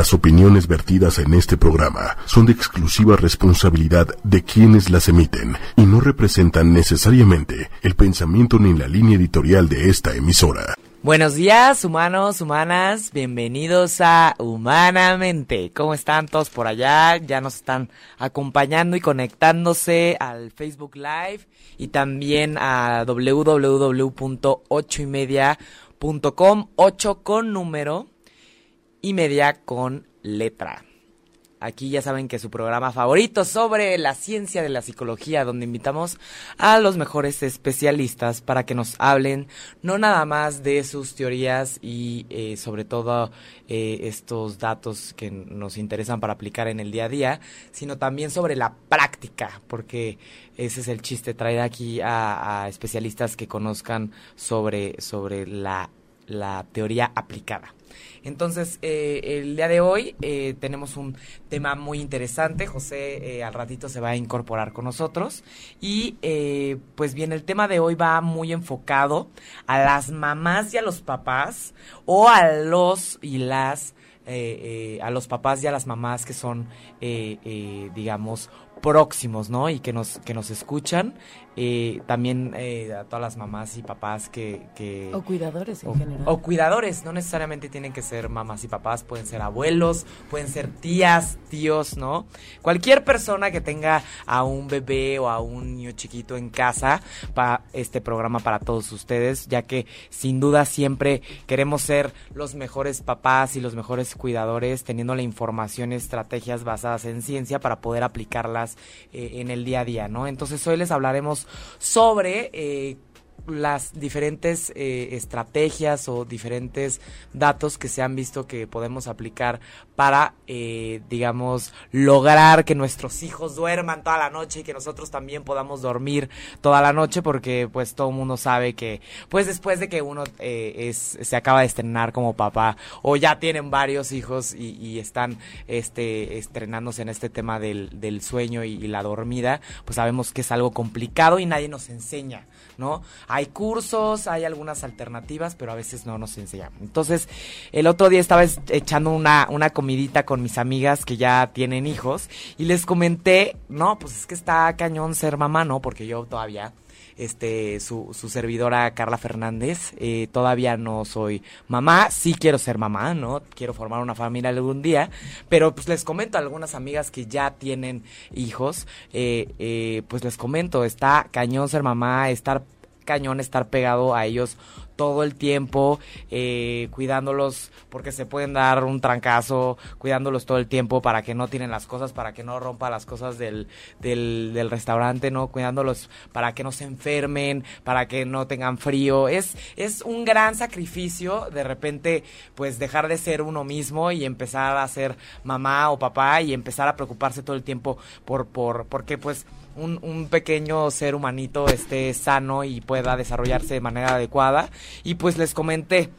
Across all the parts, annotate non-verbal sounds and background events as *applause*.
Las opiniones vertidas en este programa son de exclusiva responsabilidad de quienes las emiten y no representan necesariamente el pensamiento ni la línea editorial de esta emisora. Buenos días, humanos, humanas, bienvenidos a Humanamente. ¿Cómo están todos por allá? Ya nos están acompañando y conectándose al Facebook Live y también a www.ochoymedia.com, 8 con número y media con letra. Aquí ya saben que su programa favorito sobre la ciencia de la psicología, donde invitamos a los mejores especialistas para que nos hablen no nada más de sus teorías y eh, sobre todo eh, estos datos que nos interesan para aplicar en el día a día, sino también sobre la práctica, porque ese es el chiste, traer aquí a, a especialistas que conozcan sobre, sobre la, la teoría aplicada. Entonces, eh, el día de hoy eh, tenemos un tema muy interesante. José eh, al ratito se va a incorporar con nosotros. Y pues bien, el tema de hoy va muy enfocado a las mamás y a los papás o a los y las... a los papás y a las mamás que son, digamos, próximos, ¿no? Y que nos, que nos escuchan. Eh, también eh, a todas las mamás y papás que... que o cuidadores en general. O cuidadores, no necesariamente tienen que ser mamás y papás, pueden ser abuelos, pueden ser tías, tíos, ¿no? Cualquier persona que tenga a un bebé o a un niño chiquito en casa, para este programa para todos ustedes, ya que sin duda siempre queremos ser los mejores papás y los mejores cuidadores, teniendo la información estrategias basadas en ciencia para poder aplicarlas en el día a día, ¿no? Entonces hoy les hablaremos sobre eh, las diferentes eh, estrategias o diferentes datos que se han visto que podemos aplicar para, eh, digamos, lograr que nuestros hijos duerman toda la noche y que nosotros también podamos dormir toda la noche porque pues todo el mundo sabe que pues después de que uno es, se acaba de estrenar como papá o ya tienen varios hijos y, están este, estrenándose en este tema del, del sueño y la dormida, pues sabemos que es algo complicado y nadie nos enseña. ¿no? Hay cursos, hay algunas alternativas, pero a veces no nos enseñan. Entonces, el otro día estaba echando una, una comidita con mis amigas que ya tienen hijos y les comenté, no, pues es que está cañón ser mamá, ¿no? Porque yo todavía este su, su servidora Carla Fernández. Eh, todavía no soy mamá, sí quiero ser mamá, ¿no? Quiero formar una familia algún día, pero pues les comento a algunas amigas que ya tienen hijos, eh, eh, pues les comento, está cañón ser mamá, estar cañón estar pegado a ellos todo el tiempo, eh, cuidándolos porque se pueden dar un trancazo, cuidándolos todo el tiempo para que no tienen las cosas, para que no rompa las cosas del, del, del restaurante, ¿no? Cuidándolos para que no se enfermen, para que no tengan frío. Es, es un gran sacrificio de repente, pues dejar de ser uno mismo y empezar a ser mamá o papá y empezar a preocuparse todo el tiempo por, por, porque pues un, un pequeño ser humanito esté sano y pueda desarrollarse de manera adecuada. Y pues les comenté,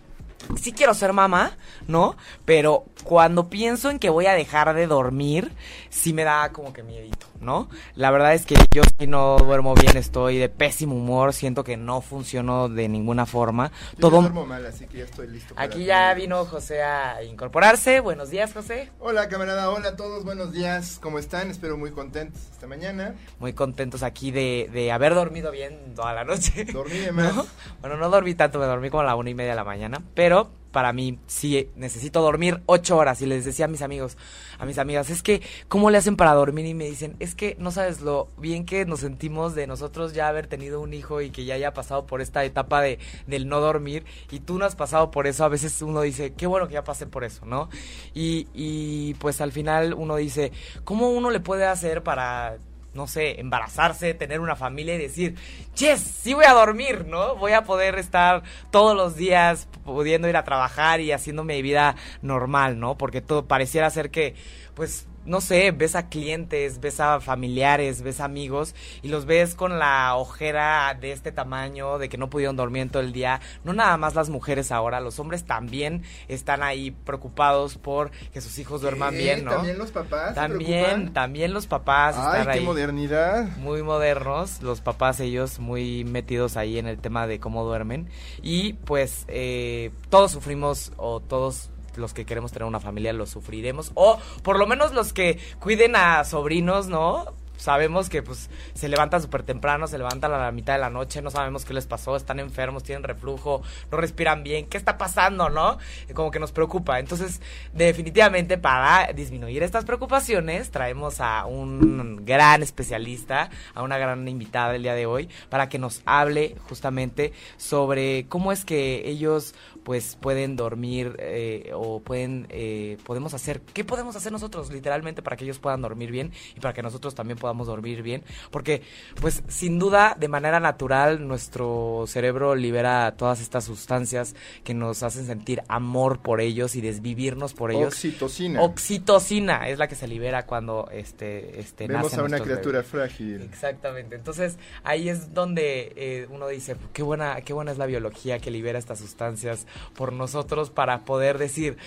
sí quiero ser mamá, ¿no? Pero cuando pienso en que voy a dejar de dormir, sí me da como que miedito, ¿no? La verdad es que yo si no duermo bien, estoy de pésimo humor, siento que no funciono de ninguna forma. Yo Todo duermo mal, así que ya estoy listo. Aquí ya vino José a incorporarse. Buenos días, José. Hola, camarada. Hola a todos. Buenos días. ¿Cómo están? Espero muy contentos esta mañana. Muy contentos aquí de, de haber dormido bien toda la noche. Dormí de más. *laughs* Bueno, no dormí tanto, me dormí como a la una y media de la mañana, pero para mí sí necesito dormir ocho horas y les decía a mis amigos, a mis amigas, es que ¿cómo le hacen para dormir? Y me dicen, es que no sabes lo bien que nos sentimos de nosotros ya haber tenido un hijo y que ya haya pasado por esta etapa de del no dormir y tú no has pasado por eso, a veces uno dice, qué bueno que ya pasé por eso, ¿no? Y, y pues al final uno dice, ¿cómo uno le puede hacer para no sé, embarazarse, tener una familia y decir, yes, sí voy a dormir, ¿no? Voy a poder estar todos los días pudiendo ir a trabajar y haciendo mi vida normal, ¿no? Porque todo pareciera ser que, pues, no sé, ves a clientes, ves a familiares, ves a amigos y los ves con la ojera de este tamaño, de que no pudieron dormir en todo el día. No nada más las mujeres ahora, los hombres también están ahí preocupados por que sus hijos duerman bien, ¿no? También los papás. También, también los papás Ay, están qué ahí. modernidad. Muy modernos, los papás ellos muy metidos ahí en el tema de cómo duermen. Y pues eh, todos sufrimos o todos los que queremos tener una familia lo sufriremos. O por lo menos los que cuiden a sobrinos, ¿no? sabemos que pues se levantan súper temprano, se levantan a la mitad de la noche, no sabemos qué les pasó, están enfermos, tienen reflujo, no respiran bien, ¿qué está pasando, no? Como que nos preocupa. Entonces, definitivamente para disminuir estas preocupaciones, traemos a un gran especialista, a una gran invitada el día de hoy, para que nos hable justamente sobre cómo es que ellos pues pueden dormir eh, o pueden eh, podemos hacer qué podemos hacer nosotros literalmente para que ellos puedan dormir bien y para que nosotros también podamos dormir bien. Porque pues sin duda de manera natural nuestro cerebro libera todas estas sustancias que nos hacen sentir amor por ellos y desvivirnos por ellos. Oxitocina. Oxitocina es la que se libera cuando este este vemos a una criatura frágil. Exactamente. Entonces ahí es donde eh, uno dice qué buena qué buena es la biología que libera estas sustancias por nosotros para poder decir,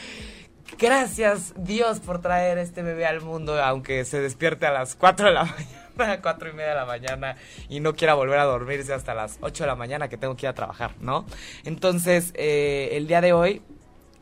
gracias Dios por traer este bebé al mundo, aunque se despierte a las 4 de la *laughs* mañana, 4 y media de la mañana y no quiera volver a dormirse hasta las 8 de la mañana que tengo que ir a trabajar, ¿no? Entonces, eh, el día de hoy...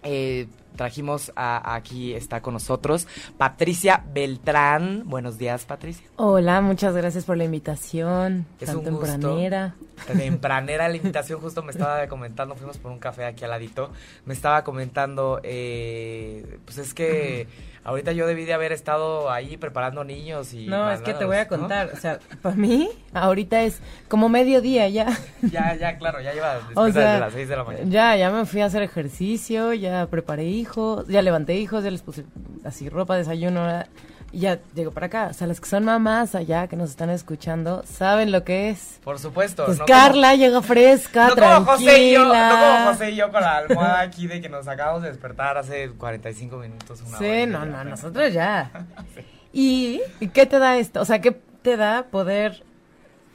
Eh, trajimos a, aquí, está con nosotros Patricia Beltrán. Buenos días, Patricia. Hola, muchas gracias por la invitación. Es tan un tempranera. Tempranera la invitación, justo me estaba comentando, fuimos por un café aquí al ladito, me estaba comentando, eh, pues es que ahorita yo debí de haber estado ahí preparando niños y... No, es que te voy a contar, o sea, para mí ahorita es como mediodía ya. Ya, ya, claro, ya lleva desde las seis de la mañana. Ya, ya me fui a hacer ejercicio, ya preparé hijos, ya levanté hijos, ya les puse así ropa, desayuno, y ya llego para acá. O sea, las que son mamás allá que nos están escuchando saben lo que es. Por supuesto. Pues Carla llega fresca, no tranquila. Como José y yo, no como José y yo con la almohada aquí de que nos acabamos de despertar hace 45 minutos. Una sí, no, no, nosotros ya. *laughs* ¿Y qué te da esto? O sea, ¿qué te da poder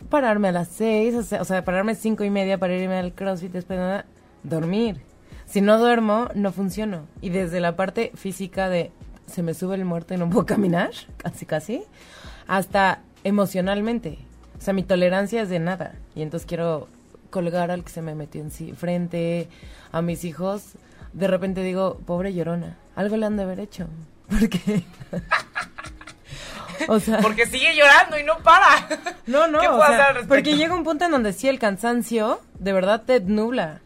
pararme a las 6? O sea, o sea pararme cinco y media para irme al crossfit después de dormir. Si no duermo, no funciono. Y desde la parte física de se me sube el muerto y no puedo *laughs* caminar, casi casi, hasta emocionalmente. O sea, mi tolerancia es de nada. Y entonces quiero colgar al que se me metió en sí, frente a mis hijos. De repente digo, pobre llorona, algo le han de haber hecho. *laughs* Porque... *laughs* o sea, porque sigue llorando y no para. No, no, o sea, porque llega un punto en donde sí el cansancio de verdad te nubla.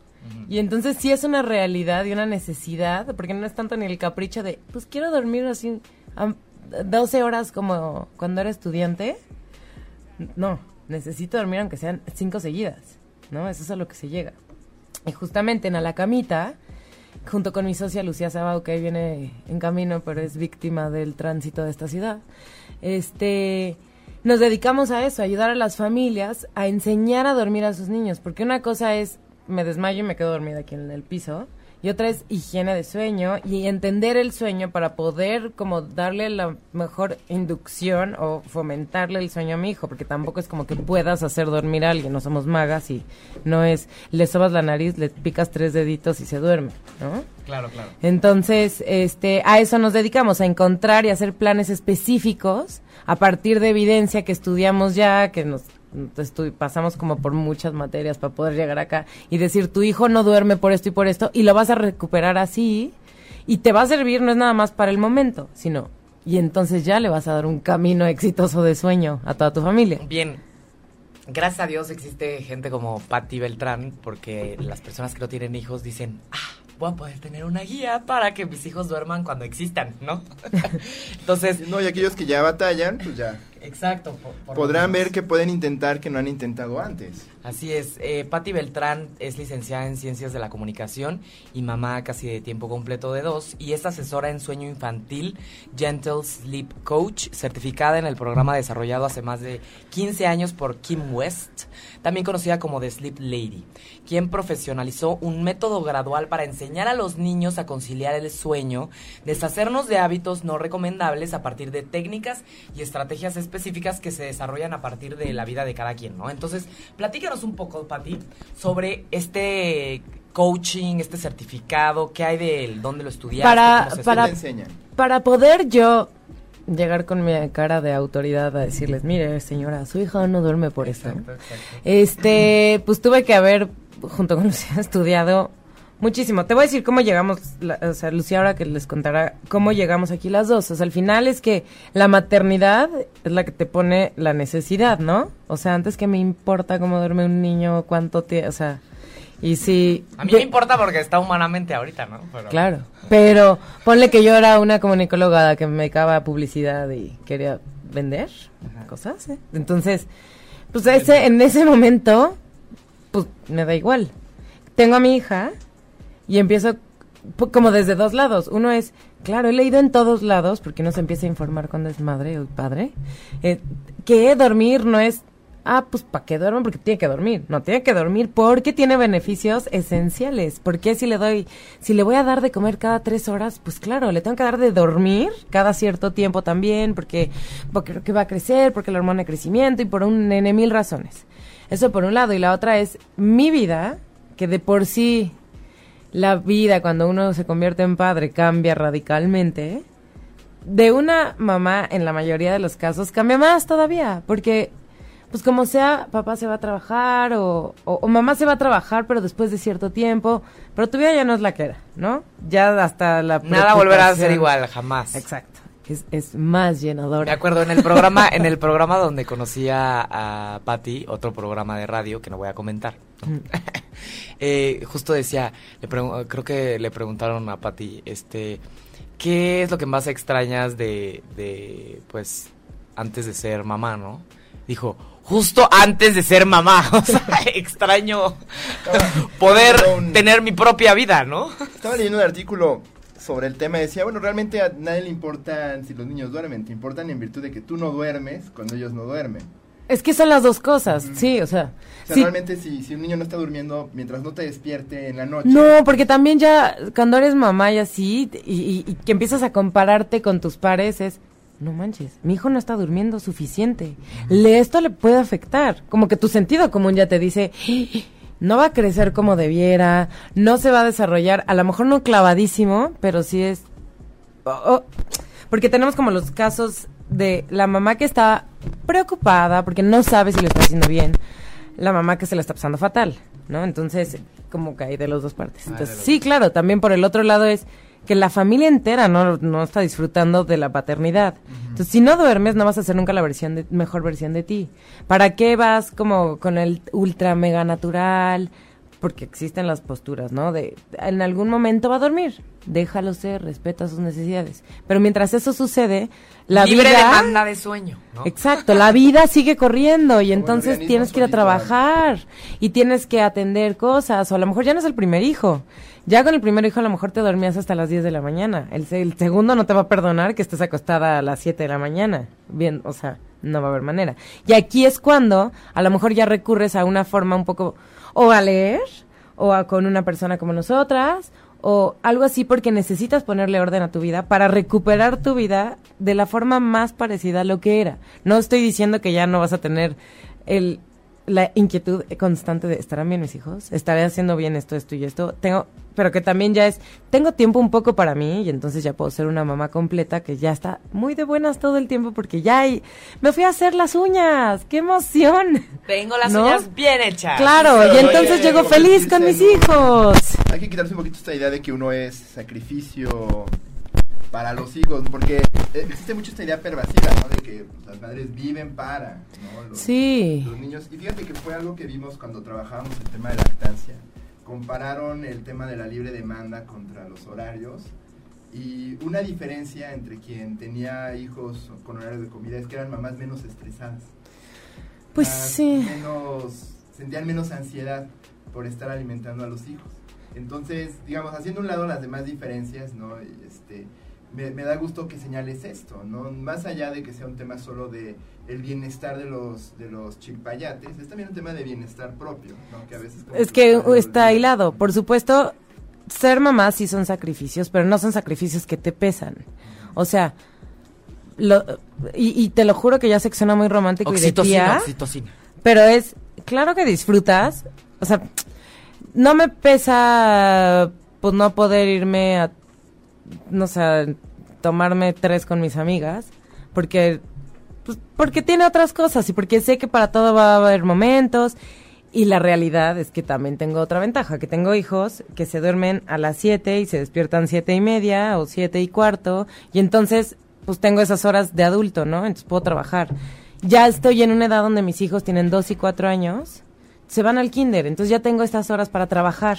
Y entonces sí es una realidad y una necesidad, porque no es tanto ni el capricho de, pues quiero dormir así 12 horas como cuando era estudiante. No, necesito dormir aunque sean 5 seguidas, ¿no? Eso es a lo que se llega. Y justamente en a la camita, junto con mi socia Lucía Sabao, que ahí viene en camino, pero es víctima del tránsito de esta ciudad, este nos dedicamos a eso, a ayudar a las familias a enseñar a dormir a sus niños, porque una cosa es me desmayo y me quedo dormida aquí en el piso. Y otra es higiene de sueño y entender el sueño para poder como darle la mejor inducción o fomentarle el sueño a mi hijo, porque tampoco es como que puedas hacer dormir a alguien, no somos magas y no es le sobas la nariz, le picas tres deditos y se duerme, ¿no? Claro, claro. Entonces, este, a eso nos dedicamos, a encontrar y hacer planes específicos a partir de evidencia que estudiamos ya, que nos entonces pasamos como por muchas materias para poder llegar acá y decir, tu hijo no duerme por esto y por esto, y lo vas a recuperar así, y te va a servir no es nada más para el momento, sino, y entonces ya le vas a dar un camino exitoso de sueño a toda tu familia. Bien. Gracias a Dios existe gente como Patti Beltrán, porque las personas que no tienen hijos dicen, ah, voy a poder tener una guía para que mis hijos duerman cuando existan, ¿no? *laughs* Entonces... No, y aquellos que ya batallan, pues ya Exacto. Podrán ver que pueden intentar que no han intentado antes. Así es. Eh, Patti Beltrán es licenciada en Ciencias de la Comunicación y mamá casi de tiempo completo de dos. Y es asesora en sueño infantil, Gentle Sleep Coach, certificada en el programa desarrollado hace más de 15 años por Kim West, también conocida como The Sleep Lady, quien profesionalizó un método gradual para enseñar a los niños a conciliar el sueño, deshacernos de hábitos no recomendables a partir de técnicas y estrategias específicas que se desarrollan a partir de la vida de cada quien, ¿no? Entonces, platícanos un poco, Pati, sobre este coaching, este certificado, qué hay de él, dónde lo estudiaste, para, cómo se para, Para poder yo llegar con mi cara de autoridad a decirles, mire, señora, su hija no duerme por eso. Este, pues tuve que haber, junto con *laughs* usted, estudiado Muchísimo. Te voy a decir cómo llegamos, o sea, Lucía ahora que les contará cómo llegamos aquí las dos. O sea, al final es que la maternidad es la que te pone la necesidad, ¿no? O sea, antes que me importa cómo duerme un niño, cuánto te, o sea, y si... A mí me importa porque está humanamente ahorita, ¿no? Claro. Pero ponle que yo era una comunicóloga que me dedicaba a publicidad y quería vender cosas, ¿eh? Entonces, pues ese, en ese momento, pues me da igual. Tengo a mi hija y empiezo como desde dos lados. Uno es, claro, he leído en todos lados, porque uno se empieza a informar cuando es madre o padre, eh, que dormir no es, ah, pues ¿para qué duerme? Porque tiene que dormir. No, tiene que dormir porque tiene beneficios esenciales. Porque si le doy, si le voy a dar de comer cada tres horas, pues claro, le tengo que dar de dormir cada cierto tiempo también, porque, porque va a crecer, porque la hormona de crecimiento y por un N mil razones. Eso por un lado. Y la otra es mi vida, que de por sí la vida cuando uno se convierte en padre cambia radicalmente, de una mamá en la mayoría de los casos cambia más todavía, porque pues como sea, papá se va a trabajar o, o, mamá se va a trabajar, pero después de cierto tiempo, pero tu vida ya no es la que era, ¿no? Ya hasta la... Nada volverá a ser igual, jamás. Exacto. Es, es más llenador. Me acuerdo en el programa, en el programa donde conocí a, a Patty, otro programa de radio que no voy a comentar. *laughs* eh, justo decía, le creo que le preguntaron a Patti, este, ¿qué es lo que más extrañas de, de, pues, antes de ser mamá, no? Dijo, justo antes de ser mamá. *laughs* O sea, *laughs* extraño poder tener mi propia vida, ¿no? Estaba leyendo un artículo sobre el tema y decía, bueno, realmente a nadie le importan si los niños duermen, te importan en virtud de que tú no duermes cuando ellos no duermen. Es que son las dos cosas, sí, o sea. O sea realmente si, si un niño no está durmiendo mientras no te despierte en la noche. No, porque también ya cuando eres mamá y así, y, y, que empiezas a compararte con tus pares, es, no manches, mi hijo no está durmiendo suficiente. Le, esto le puede afectar. Como que tu sentido común ya te dice, no va a crecer como debiera, no se va a desarrollar, a lo mejor no clavadísimo, pero sí es... Oh, oh. porque tenemos como los casos de la mamá que está preocupada porque no sabe si lo está haciendo bien, la mamá que se la está pasando fatal, ¿no? Entonces, como que hay de las dos partes. Ah, Entonces, sí, claro, también por el otro lado es que la familia entera no, no está disfrutando de la paternidad. Entonces, si no duermes, no vas a ser nunca la versión de, mejor versión de ti. ¿Para qué vas como con el ultra mega natural? Porque existen las posturas, ¿no? De en algún momento va a dormir, déjalo ser, respeta sus necesidades. Pero mientras eso sucede, la Libre vida demanda de sueño, ¿no? Exacto, la vida sigue corriendo y entonces tienes que ir a trabajar y tienes que atender cosas, o a lo mejor ya no es el primer hijo. Ya con el primer hijo a lo mejor te dormías hasta las 10 de la mañana. El, el segundo no te va a perdonar que estés acostada a las 7 de la mañana. Bien, o sea, no va a haber manera. Y aquí es cuando a lo mejor ya recurres a una forma un poco o a leer o a, con una persona como nosotras o algo así porque necesitas ponerle orden a tu vida para recuperar tu vida de la forma más parecida a lo que era. No estoy diciendo que ya no vas a tener el la inquietud constante de estarán bien mis hijos, estaré haciendo bien esto, esto y esto. Tengo, pero que también ya es, tengo tiempo un poco para mí y entonces ya puedo ser una mamá completa que ya está muy de buenas todo el tiempo porque ya hay, me fui a hacer las uñas, qué emoción. Tengo las uñas bien hechas. Claro, y entonces llego feliz con mis hijos. Hay que quitarse un poquito esta idea de que uno es sacrificio para los hijos, porque existe mucho esta idea pervasiva, ¿no? De que pues, las madres viven para, ¿no? Los, sí. Los niños. Y fíjate que fue algo que vimos cuando trabajábamos el tema de lactancia. Compararon el tema de la libre demanda contra los horarios. Y una diferencia entre quien tenía hijos con horarios de comida es que eran mamás menos estresadas. Pues sí. Menos, sentían menos ansiedad por estar alimentando a los hijos. Entonces, digamos, haciendo un lado las demás diferencias, ¿no? Este, me, da gusto que señales esto, ¿no? Más allá de que sea un tema solo de el bienestar de los de los chilpayates, es también un tema de bienestar propio, ¿no? Que a veces es que está hilado, por supuesto, ser mamá sí son sacrificios, pero no son sacrificios que te pesan. O sea, lo, y, te lo juro que ya sé que suena muy romántico y de tía, pero es claro que disfrutas, o sea, no me pesa pues no poder irme a no sé, tomarme tres con mis amigas, porque, pues, porque tiene otras cosas y porque sé que para todo va a haber momentos Y la realidad es que también tengo otra ventaja, que tengo hijos que se duermen a las 7 y se despiertan siete y media o siete y cuarto, y entonces pues tengo esas horas de adulto, ¿no? Entonces puedo trabajar. Ya estoy en una edad donde mis hijos tienen dos y cuatro años, se van al kinder, entonces ya tengo estas horas para trabajar.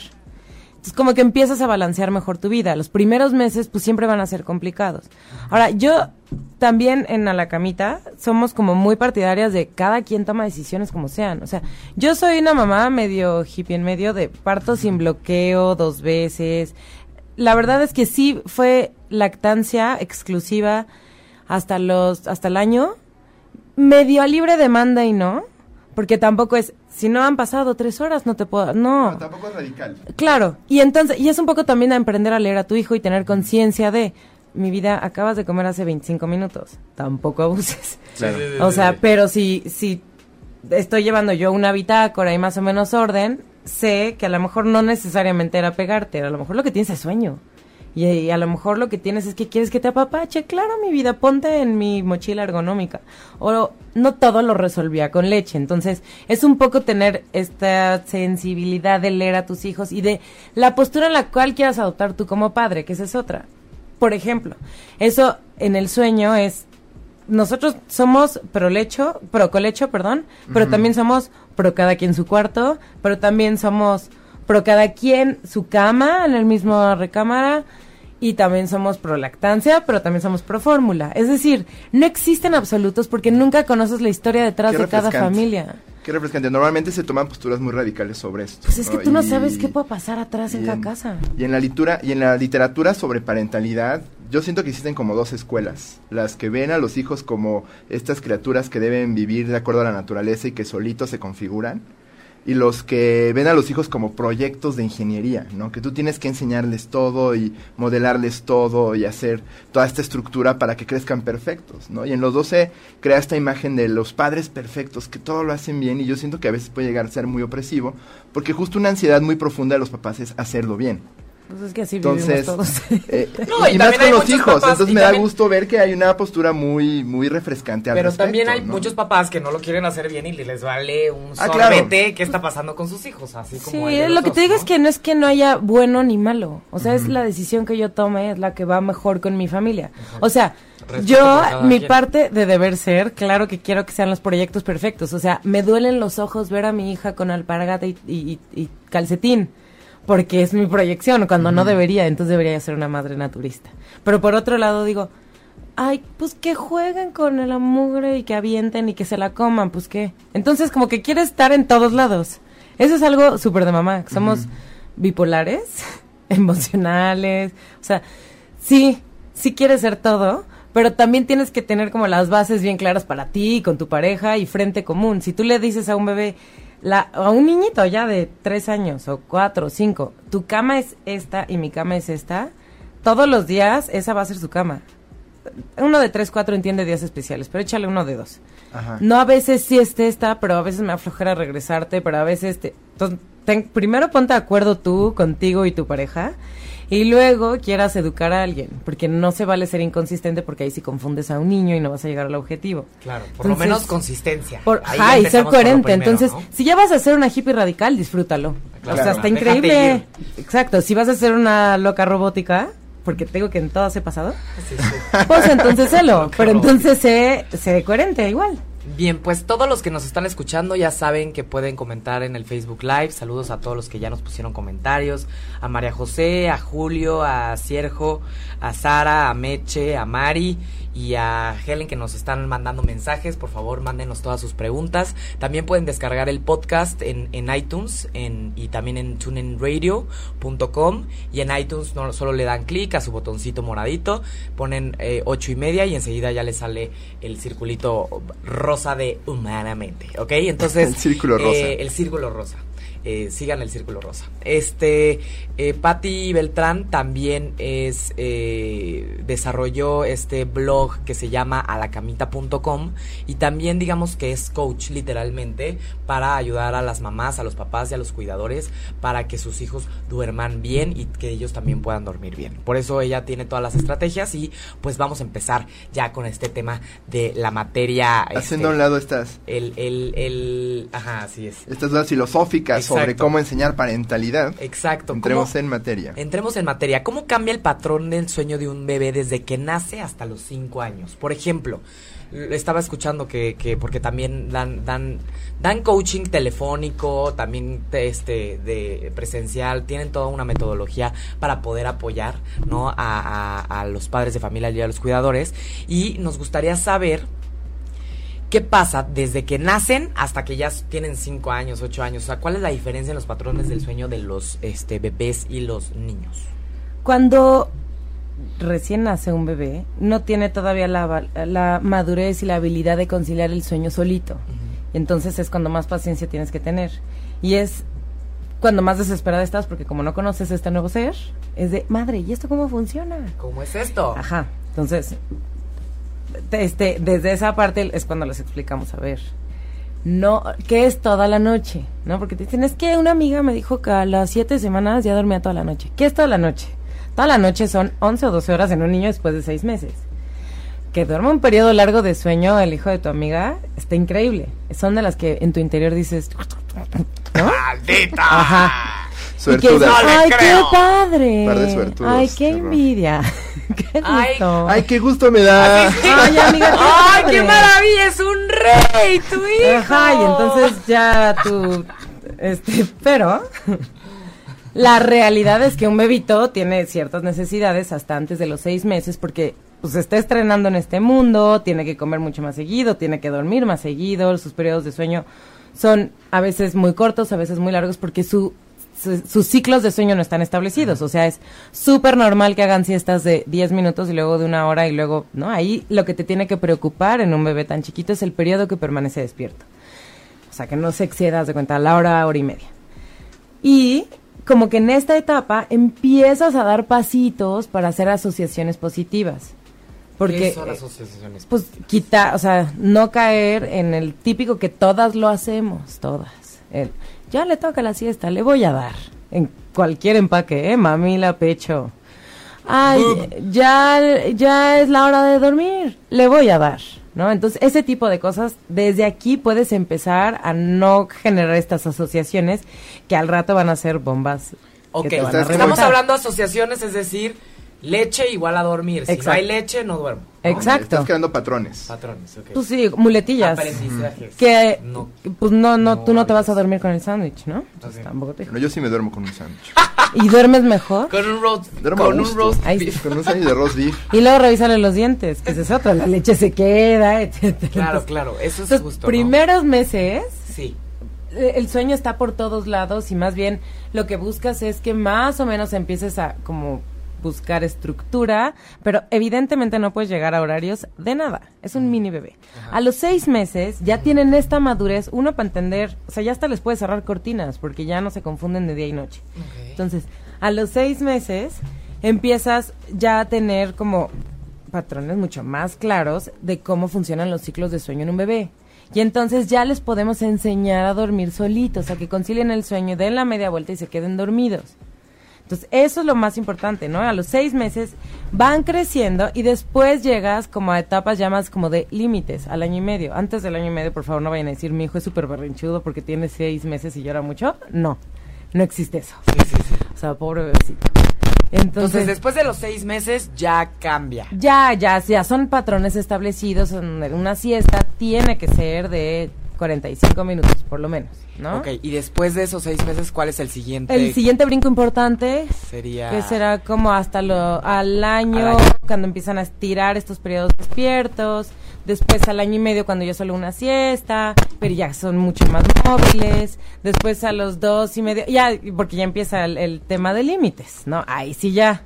Entonces como que empiezas a balancear mejor tu vida. Los primeros meses pues siempre van a ser complicados. Ahora, yo también en A la Camita somos como muy partidarias de cada quien toma decisiones como sean. O sea, yo soy una mamá medio hippie en medio de parto sin bloqueo dos veces. La verdad es que sí fue lactancia exclusiva hasta los hasta el año medio a libre demanda y no porque tampoco es si no han pasado tres horas no te puedo no, No, tampoco es radical. Claro, y entonces, y es un poco también a aprender a leer a tu hijo y tener conciencia de, mi vida, acabas de comer hace 25 minutos, tampoco abuses. Claro. O sea, pero si, si estoy llevando yo una bitácora y más o menos orden, sé que a lo mejor no necesariamente era pegarte, a lo mejor lo que tienes es sueño. Y, y a lo mejor lo que tienes es que quieres que te apapache. Claro, mi vida, ponte en mi mochila ergonómica. O no todo lo resolvía con leche. Entonces, es un poco tener esta sensibilidad de leer a tus hijos y de la postura en la cual quieras adoptar tú como padre, que esa es otra. Por ejemplo, eso en el sueño es nosotros somos pro lecho, pro colecho, perdón, pero también somos pro cada quien su cuarto, pero también somos pro cada quien su cama en el mismo recámara y también somos pro lactancia, pero también somos pro fórmula. Es decir, no existen absolutos porque nunca conoces la historia detrás de cada familia. Qué refrescante. Normalmente se toman posturas muy radicales sobre esto. Pues es que tú no Y- sabes qué puede pasar atrás en cada casa. Y en la literatura, y en la literatura sobre parentalidad, yo siento que existen como dos escuelas, las que ven a los hijos como estas criaturas que deben vivir de acuerdo a la naturaleza y que solitos se configuran, y los que ven a los hijos como proyectos de ingeniería, ¿no? Que tú tienes que enseñarles todo y modelarles todo y hacer toda esta estructura para que crezcan perfectos, ¿no? Y en los dos se crea esta imagen de los padres perfectos, que todo lo hacen bien y yo siento que a veces puede llegar a ser muy opresivo, porque justo una ansiedad muy profunda de los papás es hacerlo bien. Pues es que así Entonces, vivimos todos. eh, *laughs* No, y y, más con hay los hijos, papás, entonces me da también- gusto ver que hay una postura muy muy refrescante al Pero respecto, también hay ¿no? muchos papás que no lo quieren hacer bien y les vale un Ah, claro. qué está pasando con sus hijos, así Sí, como de lo que te digo ¿no? es que no es que no haya bueno ni malo. O sea, es la decisión que yo tome, es la que va mejor con mi familia. O sea, Respeto yo, mi quien. parte de deber ser, claro que quiero que sean los proyectos perfectos. O sea, me duelen los ojos ver a mi hija con alpargata y, y- y calcetín. Porque es mi proyección, cuando no debería, entonces debería ser una madre naturista. Pero por otro lado digo, ay, pues que jueguen con la mugre y que avienten y que se la coman, pues qué. Entonces como que quiere estar en todos lados. Eso es algo súper de mamá, somos bipolares, *laughs* emocionales, o sea, sí, sí quieres ser todo, pero también tienes que tener como las bases bien claras para ti, con tu pareja y frente común. Si tú le dices a un bebé, la, a un niñito ya de tres años o cuatro o cinco, tu cama es esta y mi cama es esta, todos los días esa va a ser su cama. Uno de tres, cuatro entiende días especiales, pero échale uno de dos. Ajá. No a veces sí esté esta, pero a veces me aflojera regresarte, pero a veces te... entonces, ten- primero ponte de acuerdo tú, contigo y tu pareja, y luego quieras educar a alguien, porque no se vale ser inconsistente porque ahí sí confundes a un niño y no vas a llegar al objetivo. Claro, por lo menos consistencia. Por, ajá, y ser coherente. primero, Entonces, ¿no? si ya vas a ser una hippie radical, disfrútalo. Claro, o sea, está increíble. Exacto, si vas a ser una loca robótica, porque tengo que en todas he pasado, Sí, sí. pues entonces *laughs* sélo. Pero entonces sé, sé coherente igual. Bien, pues todos los que nos están escuchando ya saben que pueden comentar en el Facebook Live. Saludos a todos los que ya nos pusieron comentarios. A María José, a Julio, a Cierjo, a Sara, a Meche, a Mari y a Helen que nos están mandando mensajes. Por favor, mándenos todas sus preguntas. También pueden descargar el podcast en, en iTunes en, y también en tuneinradio.com. Y en iTunes no solo le dan clic a su botoncito moradito, ponen eh, ocho y media y enseguida ya les sale el circulito rosa de humanamente, ¿ok? Entonces... *laughs* El círculo rosa. eh, el círculo rosa. Eh, sigan el Círculo Rosa. Este, eh, Patti Beltrán también es, eh, desarrolló este blog que se llama alacamita.com y también digamos que es coach literalmente para ayudar a las mamás, a los papás y a los cuidadores para que sus hijos duerman bien y que ellos también puedan dormir bien. Por eso ella tiene todas las estrategias y pues vamos a empezar ya con este tema de la materia. Haciendo este, a un lado estas... El, el, el, ajá, así es. Estas dudas filosóficas sobre cómo enseñar parentalidad. Exacto. Entremos ¿Cómo- en materia. Entremos en materia. ¿Cómo cambia el patrón del sueño de un bebé desde que nace hasta los 5 años? Por ejemplo, estaba escuchando que, que porque también dan, dan, dan coaching telefónico, también este, de presencial, tienen toda una metodología para poder apoyar ¿no? a, a- a los padres de familia y a los cuidadores. Y nos gustaría saber ¿Qué pasa desde que nacen hasta que ya tienen 5 años, 8 años? O sea, ¿cuál es la diferencia en los patrones del sueño de los este, bebés y los niños? Cuando recién nace un bebé, no tiene todavía la, madurez y la habilidad de conciliar el sueño solito. Y entonces es cuando más paciencia tienes que tener. Y es cuando más desesperada estás porque como no conoces este nuevo ser, es de, madre, ¿y esto cómo funciona? ¿Cómo es esto? Ajá, entonces, este, desde esa parte es cuando les explicamos, a ver, no, ¿qué es toda la noche? ¿No? Porque te dicen, es que una amiga me dijo que a las siete semanas ya dormía toda la noche. ¿Qué es toda la noche? Toda la noche son 11 o 12 horas en un niño después de seis meses. Que duerma un periodo largo de sueño el hijo de tu amiga está increíble. Son de las que en tu interior dices, *laughs* ¿no? ¡Maldita! Ajá. Y que Suertudas. No ¡Ay, qué creo". padre! Par de suertudos, ¡Ay, qué envidia! *laughs* ¡Qué Ay, gusto! Ay, qué gusto me da. Ay, amiga, qué ¡Ay, padre. qué maravilla! ¡Es un rey, tu hijo! Ajá, y entonces ya tú, este, pero la realidad es que un bebito tiene ciertas necesidades hasta antes de los seis meses porque pues se está estrenando en este mundo, tiene que comer mucho más seguido, tiene que dormir más seguido, sus periodos de sueño son a veces muy cortos, a veces muy largos porque su, su- sus ciclos de sueño no están establecidos, o sea, es súper normal que hagan siestas de 10 minutos y luego de una hora y luego, ¿no? Ahí lo que te tiene que preocupar en un bebé tan chiquito es el periodo que permanece despierto. O sea, que no se exceda, haz de cuenta, la hora, hora y media. Y como que en esta etapa empiezas a dar pasitos para hacer asociaciones positivas. Porque, ¿Qué son asociaciones? pues, quita, o sea, no caer en el típico que todas lo hacemos, todas. El, ya le toca la siesta, le voy a dar. En cualquier empaque, ¿eh? Mamila, pecho. Ay, ya, ya es la hora de dormir, le voy a dar, ¿no? Entonces, ese tipo de cosas, desde aquí puedes empezar a no generar estas asociaciones que al rato van a ser bombas. que Ok, te van a estás- estamos reventar. hablando de asociaciones, es decir, leche igual a dormir. Si no hay leche, no duermo. Exacto. Estás creando patrones. Patrones, ok. Pues sí, muletillas. Aprendizajes. Que, No. pues no, no, No tú no te vas a dormir con el sándwich, ¿no? Entonces Ok. tampoco te... Bueno, yo sí me duermo con un sándwich. *laughs* ¿Y duermes mejor? Con un roast, Duermo con un roast Ay, beef. Con un sándwich de roast beef. Y luego revísale los dientes, que ese es otro, la leche se queda, *laughs* etcétera. Claro, claro, eso es Entonces, justo. ¿no? primeros meses, Sí. eh, el sueño está por todos lados y más bien lo que buscas es que más o menos empieces a como buscar estructura, pero evidentemente no puedes llegar a horarios de nada. Es un mini bebé. A los seis meses ya tienen esta madurez, uno para entender, o sea, ya hasta les puede cerrar cortinas porque ya no se confunden de día y noche. Entonces, a los seis meses empiezas ya a tener como patrones mucho más claros de cómo funcionan los ciclos de sueño en un bebé. Y entonces ya les podemos enseñar a dormir solitos, a que concilien el sueño, den la media vuelta y se queden dormidos. Entonces, eso es lo más importante, ¿no? A los seis meses van creciendo y después llegas como a etapas ya más como de límites, al año y medio. Antes del año y medio, por favor, no vayan a decir, mi hijo es súper berrinchudo porque tiene seis meses y llora mucho. No, no existe eso. Sí, sí, sí. O sea, pobre bebecito. Entonces, Entonces, después de los seis meses ya cambia. ya, ya, ya son patrones establecidos. en Una siesta tiene que ser de 45 minutos, por lo menos, ¿no? Ok, y después de esos seis meses, ¿cuál es el siguiente? El siguiente brinco importante sería... que será como hasta lo al año, Al año. cuando empiezan a estirar estos periodos despiertos, después al año y medio cuando ya solo una siesta, pero ya son mucho más móviles, después a los dos y medio, ya, porque ya empieza el, el tema de límites, ¿no? Ahí sí ya,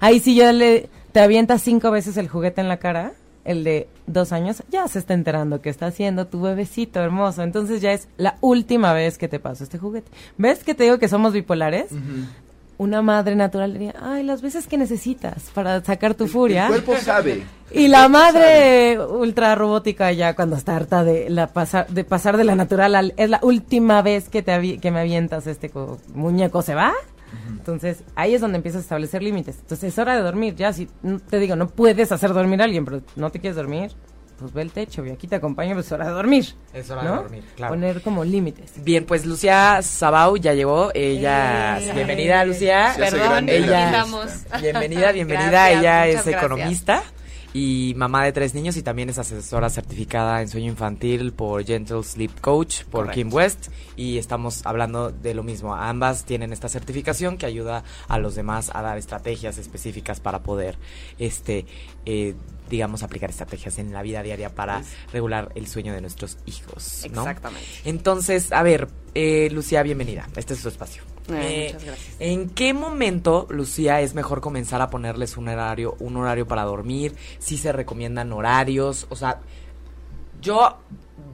ahí sí ya le, te avientas cinco veces el juguete en la cara, el de dos años ya se está enterando que está haciendo tu bebecito hermoso. Entonces ya es la última vez que te paso este juguete. ¿Ves que te digo que somos bipolares? Una madre natural diría, ay, las veces que necesitas para sacar tu furia. *laughs* El cuerpo sabe. Y la madre ultra robótica ya cuando está harta de la pasar de pasar de la natural al es la última vez que te que me avientas este co- muñeco se va. Entonces, ahí es donde empiezas a establecer límites. Entonces, es hora de dormir. Ya, si te digo, no puedes hacer dormir a alguien, pero no te quieres dormir, pues ve el techo y aquí te acompaño, pues es hora de dormir. Es hora de dormir, claro. Poner como límites. Bien, pues Lucía Sabau ya llegó. Ella, Eh. bienvenida Lucía. Perdón, ella-. Bienvenida, bienvenida. Gracias, Ella es gracias. economista y mamá de tres niños y también es asesora certificada en sueño infantil por Gentle Sleep Coach por. Kim West y estamos hablando de lo mismo. Ambas tienen esta certificación que ayuda a los demás a dar estrategias específicas para poder, este, eh, digamos, aplicar estrategias en la vida diaria para regular el sueño de nuestros hijos. ¿no? Exactamente. Entonces, a ver, eh, Lucía, bienvenida. Este es tu espacio. Eh, muchas gracias. ¿En qué momento, Lucía, es mejor comenzar a ponerles un horario, un horario para dormir? Si se recomiendan horarios, o sea, yo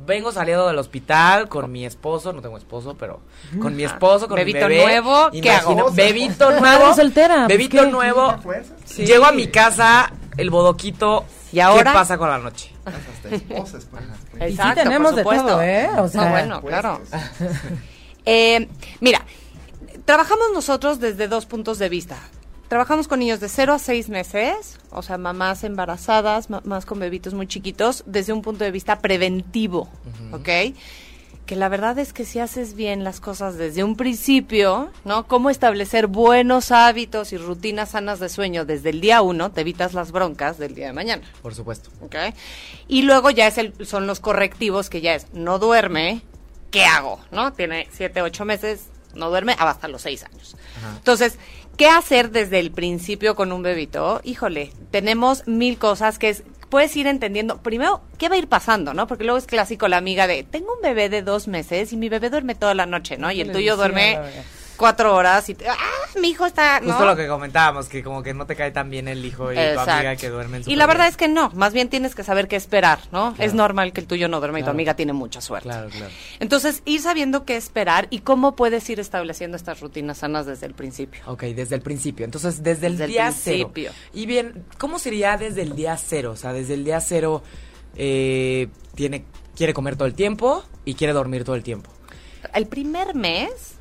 vengo saliendo del hospital con mi esposo, no tengo esposo, pero con mi esposo, con Bebito mi bebé. nuevo, ¿qué hago? Bebito *laughs* nuevo. Soltera, pues, Bebito ¿qué? nuevo. Sí. Llego a mi casa, el bodoquito. ¿Y ahora? ¿Qué pasa con la noche? Hasta esposas, pues. Y sí Exacto, tenemos por de supuesto. todo, ¿eh? O sea, no, bueno, claro. *laughs* Eh, mira, trabajamos nosotros desde dos puntos de vista. Trabajamos con niños de 0 a 6 meses, o sea, mamás embarazadas, mamás con bebitos muy chiquitos, desde un punto de vista preventivo, ¿ok? Que la verdad es que si haces bien las cosas desde un principio, ¿no? Cómo establecer buenos hábitos y rutinas sanas de sueño desde el día uno, te evitas las broncas del día de mañana. Por supuesto. ¿ok? Y luego ya es el, son los correctivos que ya es, no duerme, ¿qué hago? ¿No? Tiene siete, ocho meses, no duerme, hasta los seis años. Entonces, ¿qué hacer desde el principio con un bebito? Híjole, tenemos mil cosas que es, puedes ir entendiendo, primero, ¿qué va a ir pasando, no? Porque luego es clásico la amiga de, tengo un bebé de dos meses y mi bebé duerme toda la noche, ¿no? Y el tuyo duerme. Cuatro horas y, te- ¡ah, mi hijo está, ¿no? Justo lo que comentábamos, que como que no te cae tan bien el hijo y tu amiga que duermen Y la verdad es que no, más bien tienes que saber qué esperar, ¿no? Es normal que el tuyo no duerma y tu amiga tiene mucha suerte. Claro, claro. Entonces, ir sabiendo qué esperar y cómo puedes ir estableciendo estas rutinas sanas desde el principio. Ok, desde el principio. Entonces, desde el Desde el día principio. cero. Y bien, ¿cómo sería desde el día cero? O sea, desde el día cero eh, tiene, quiere comer todo el tiempo y quiere dormir todo el tiempo. El primer mes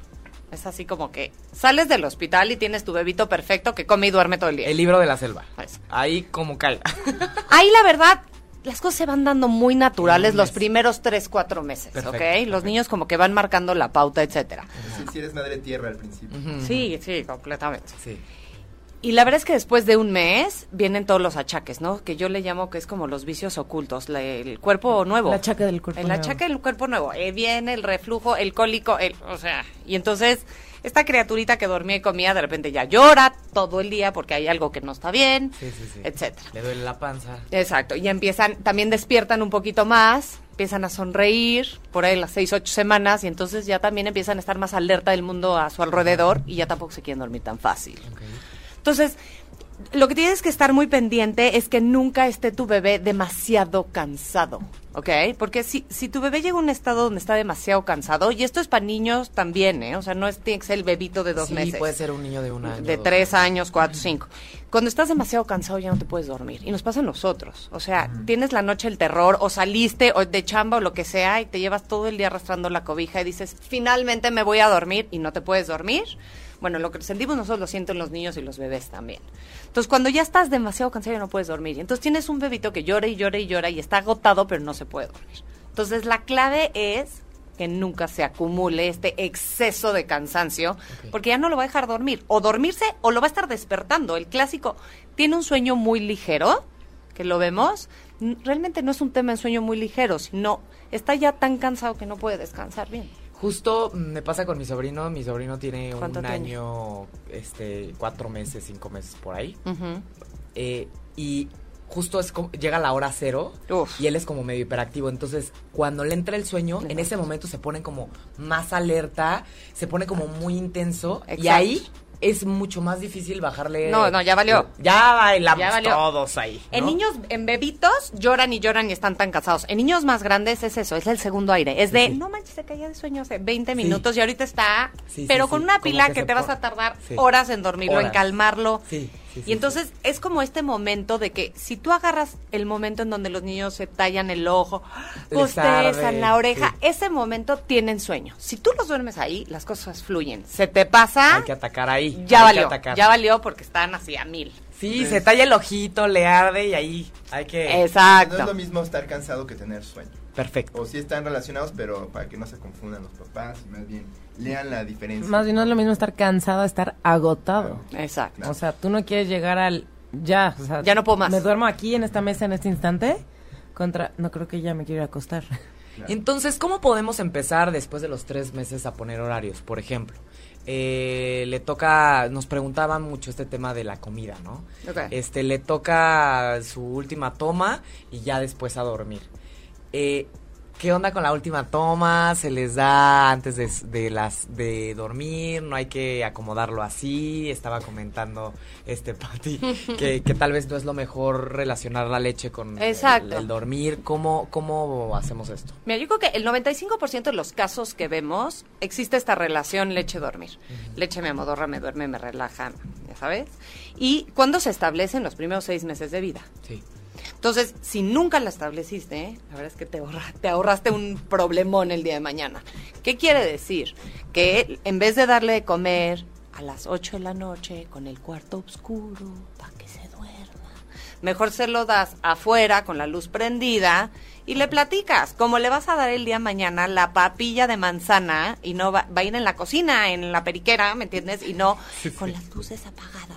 es así como que sales del hospital y tienes tu bebito perfecto que come y duerme todo el día. El libro de la selva. Eso. Ahí como caiga. *laughs* Ahí la verdad, las cosas se van dando muy naturales los primeros tres, cuatro meses, Perfecto, ¿ok? perfecto. Los niños como que van marcando la pauta, etcétera. Sí, sí eres madre tierra al principio. Sí, sí, completamente. Sí. Y la verdad es que después de un mes vienen todos los achaques, ¿no? Que yo le llamo que es como los vicios ocultos, la- el cuerpo nuevo. El achaque del cuerpo El nuevo. achaque del cuerpo nuevo. Eh, viene el reflujo, el cólico, el, o sea, y entonces esta criaturita que dormía y comía de repente ya llora todo el día porque hay algo que no está bien, Sí, sí, sí. etcétera. Le duele la panza. Exacto, y empiezan, también despiertan un poquito más, empiezan a sonreír por ahí las seis, ocho semanas y entonces ya también empiezan a estar más alerta del mundo a su alrededor y ya tampoco se quieren dormir tan fácil. Ok. Entonces, lo que tienes que estar muy pendiente es que nunca esté tu bebé demasiado cansado, ¿ok? Porque si, si tu bebé llega a un estado donde está demasiado cansado, y esto es para niños también, ¿eh? O sea, no es, tiene que ser el bebito de dos sí, meses. puede ser un niño de un año. De tres años, cuatro, cinco. Cuando estás demasiado cansado ya no te puedes dormir. Y nos pasa a nosotros. O sea, tienes la noche el terror, o saliste o de chamba o lo que sea, y te llevas todo el día arrastrando la cobija y dices, finalmente me voy a dormir y no te puedes dormir. Bueno, lo que sentimos nosotros lo sienten los niños y los bebés también. Entonces, cuando ya estás demasiado cansado ya no puedes dormir. Entonces tienes un bebito que llora y llora y llora y está agotado, pero no se puede dormir. Entonces, la clave es que nunca se acumule este exceso de cansancio, porque ya no lo va a dejar dormir. O dormirse o lo va a estar despertando. El clásico tiene un sueño muy ligero, que lo vemos. Realmente no es un tema de sueño muy ligero, sino está ya tan cansado que no puede descansar bien. Justo me pasa con mi sobrino. Mi sobrino tiene un año, este, cuatro meses, cinco meses por ahí. Eh, y justo es como, llega la hora cero Uf. y él es como medio hiperactivo. Entonces, cuando le entra el sueño, en ese momento se pone como más alerta, se pone como muy intenso y ahí es mucho más difícil bajarle. No, no, ya valió. Ya bailamos Ya valió. todos ahí. ¿no? En niños, en bebitos, lloran y lloran y están tan cansados. En niños más grandes es eso, es el segundo aire. Es de, Sí, no manches, se caía de sueño hace 20 minutos y ahorita está, Sí, pero con una pila que te vas a tardar horas en dormirlo, en calmarlo. Sí, sí, sí, y entonces es como este momento de que si tú agarras el momento en donde los niños se tallan el ojo, arde, la oreja, sí. ese momento tienen sueño. Si tú los duermes ahí, las cosas fluyen. Se te pasa, Hay que atacar ahí. ya hay valió, que atacar. ya valió porque están así a mil. Sí, se talla el ojito, le arde y ahí hay que. Exacto. No es lo mismo estar cansado que tener sueño. Perfecto. O sí están relacionados, pero para que no se confundan los papás, más bien lean la diferencia. Más bien no es lo mismo estar cansado a estar agotado. Exacto. O sea, tú no quieres llegar al ya, o sea, Ya no puedo más. Me duermo aquí en esta mesa en este instante contra no creo que ya me quiero acostar. *laughs* Entonces, ¿cómo podemos empezar después de los tres meses a poner horarios? Por ejemplo, eh, le toca, nos preguntaban mucho este tema de la comida, ¿no? Ok. Este, le toca su última toma y ya después a dormir. Eh, ¿Qué onda con la última toma? ¿Se les da antes de, de las de dormir? ¿No hay que acomodarlo así? Estaba comentando este Pati *laughs* que, que tal vez no es lo mejor relacionar la leche con el- dormir. ¿Cómo, ¿Cómo hacemos esto? Mira, yo creo que el 95% de los casos que vemos existe esta relación leche-dormir. Leche me amodorra, me duerme, me relaja, ya sabes. Y cuando se establece en los primeros seis meses de vida. Sí. Entonces, si nunca la estableciste, la verdad es que te, ahorra- te ahorraste un problemón el día de mañana. ¿Qué quiere decir? Que en vez de darle de comer a las 8 de la noche con el cuarto oscuro para que se duerma, mejor se lo das afuera con la luz prendida y le platicas cómo le vas a dar el día de mañana la papilla de manzana y no va, va a ir en la cocina, en la periquera, ¿me entiendes? Y no con las luces apagadas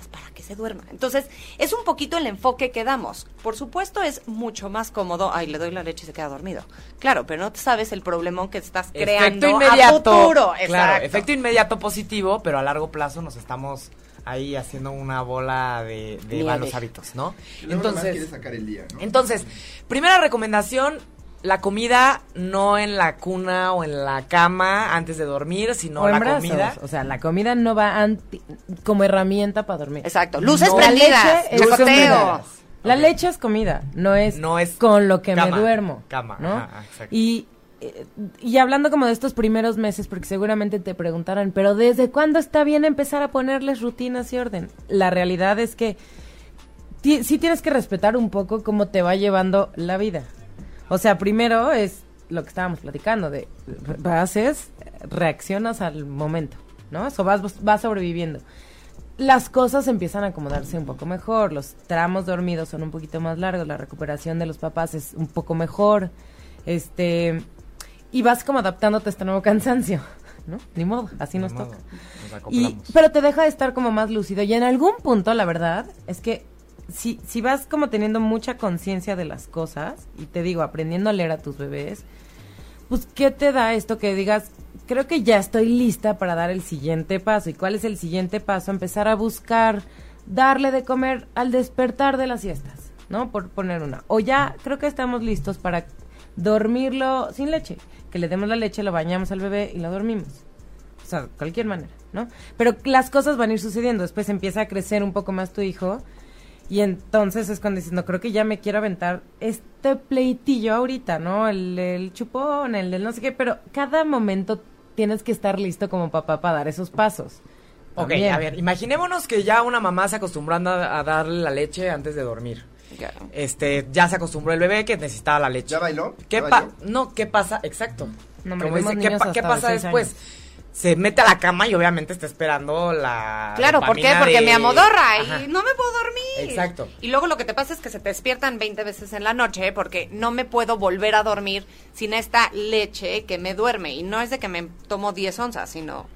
se duerma. Entonces, es un poquito el enfoque que damos. Por supuesto, es mucho más cómodo. Ay, le doy la leche y se queda dormido. Claro, pero no sabes el problemón que estás creando efecto inmediato. a futuro. Claro, Exacto. efecto inmediato positivo, pero a largo plazo nos estamos ahí haciendo una bola de, de malos hábitos, ¿no? Entonces, quieres sacar el día, ¿no? entonces, primera recomendación, la comida no en la cuna o en la cama antes de dormir, sino o en la brazos. comida. O sea, la comida no va anti- como herramienta para dormir. Exacto. Luces No, prendidas, la leche es chacoteo. comida. La Ok. leche es comida, no es, No es con lo que cama, me duermo. cama, ¿no? ajá, exacto. Y, eh, y hablando como de estos primeros meses, porque seguramente te preguntarán, pero ¿desde cuándo está bien empezar a ponerles rutinas y orden? La realidad es que sí tienes que respetar un poco cómo te va llevando la vida. O sea, primero es lo que estábamos platicando, de haces, reaccionas al momento, ¿no? Eso vas, vas sobreviviendo. Las cosas empiezan a acomodarse un poco mejor, los tramos dormidos son un poquito más largos, la recuperación de los papás es un poco mejor, este, y vas como adaptándote a este nuevo cansancio, ¿no? Ni modo, así Ni nos modo, toca. nos Y, pero te deja de estar como más lúcido. Y en algún punto, la verdad, es que si, si vas como teniendo mucha conciencia de las cosas, y te digo, aprendiendo a leer a tus bebés, pues, ¿qué te da esto que digas, creo que ya estoy lista para dar el siguiente paso? ¿Y cuál es el siguiente paso? Empezar a buscar darle de comer al despertar de las siestas, ¿no? Por poner una. O ya creo que estamos listos para dormirlo sin leche. Que le demos la leche, lo bañamos al bebé y lo dormimos. O sea, de cualquier manera, ¿no? Pero las cosas van a ir sucediendo. Después empieza a crecer un poco más tu hijo. Y entonces es cuando dices, no, creo que ya me quiero aventar este pleitillo ahorita, ¿no? El, el chupón, el del no sé qué. Pero cada momento tienes que estar listo como papá para dar esos pasos. Ok, También. a ver, imaginémonos que ya una mamá se acostumbrando a, a darle la leche antes de dormir. Ya. Este, ya se acostumbró el bebé que necesitaba la leche. ¿Ya bailó? ¿Qué ¿Ya bailó? no, ¿qué pasa? Exacto. No, Como dice, ¿qué, pa- qué pasa después? años. Se mete a la cama y obviamente está esperando la Claro, ¿por qué? Porque de- me amodorra Ajá. y no me puedo dormir. Exacto. Y luego lo que te pasa es que se te despiertan 20 veces en la noche porque no me puedo volver a dormir sin esta leche que me duerme. Y no es de que me tomo 10 onzas, sino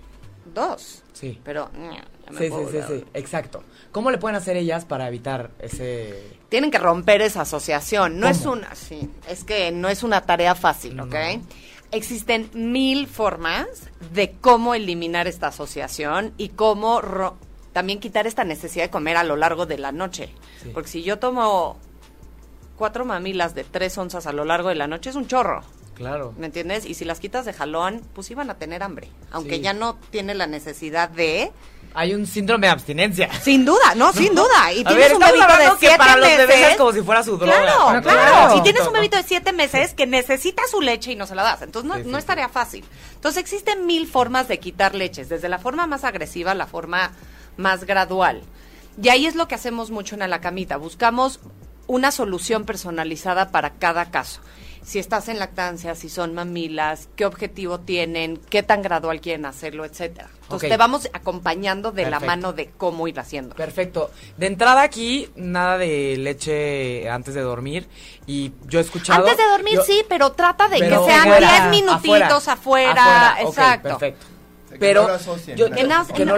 dos. Sí. Pero ya me Sí, puedo sí, sí, sí, exacto. ¿Cómo le pueden hacer ellas para evitar ese Tienen que romper esa asociación. No es una, sí, es que no es una tarea fácil, No, ¿ok? Existen mil formas de cómo eliminar esta asociación y cómo ro- también quitar esta necesidad de comer a lo largo de la noche. Sí. Porque si yo tomo cuatro mamilas de tres onzas a lo largo de la noche es un chorro. Claro. ¿Me entiendes? Y si las quitas de jalón, pues iban a tener hambre. Aunque Sí. ya no tiene la necesidad de. Hay un síndrome de abstinencia. Sin duda, no, *laughs* sin duda. Y A tienes ver, un bebito de que siete para los meses. bebés es como si fuera su droga. Claro, claro. Si tienes un bebito de siete meses que necesita su leche y no se la das, entonces no, Sí, sí, no es tarea fácil. Entonces existen mil formas de quitar leches, desde la forma más agresiva a la forma más gradual. Y ahí es lo que hacemos mucho en la camita. Buscamos una solución personalizada para cada caso. Si estás en lactancia, si son mamilas, qué objetivo tienen, qué tan gradual quieren hacerlo, etcétera. Entonces te vamos acompañando de la mano de cómo ir haciendo. Perfecto. De entrada aquí, nada de leche antes de dormir. Y yo he escuchado... Antes de dormir yo- sí, pero trata de pero que sean afuera, 10 minutitos afuera, exacto. perfecto. Pero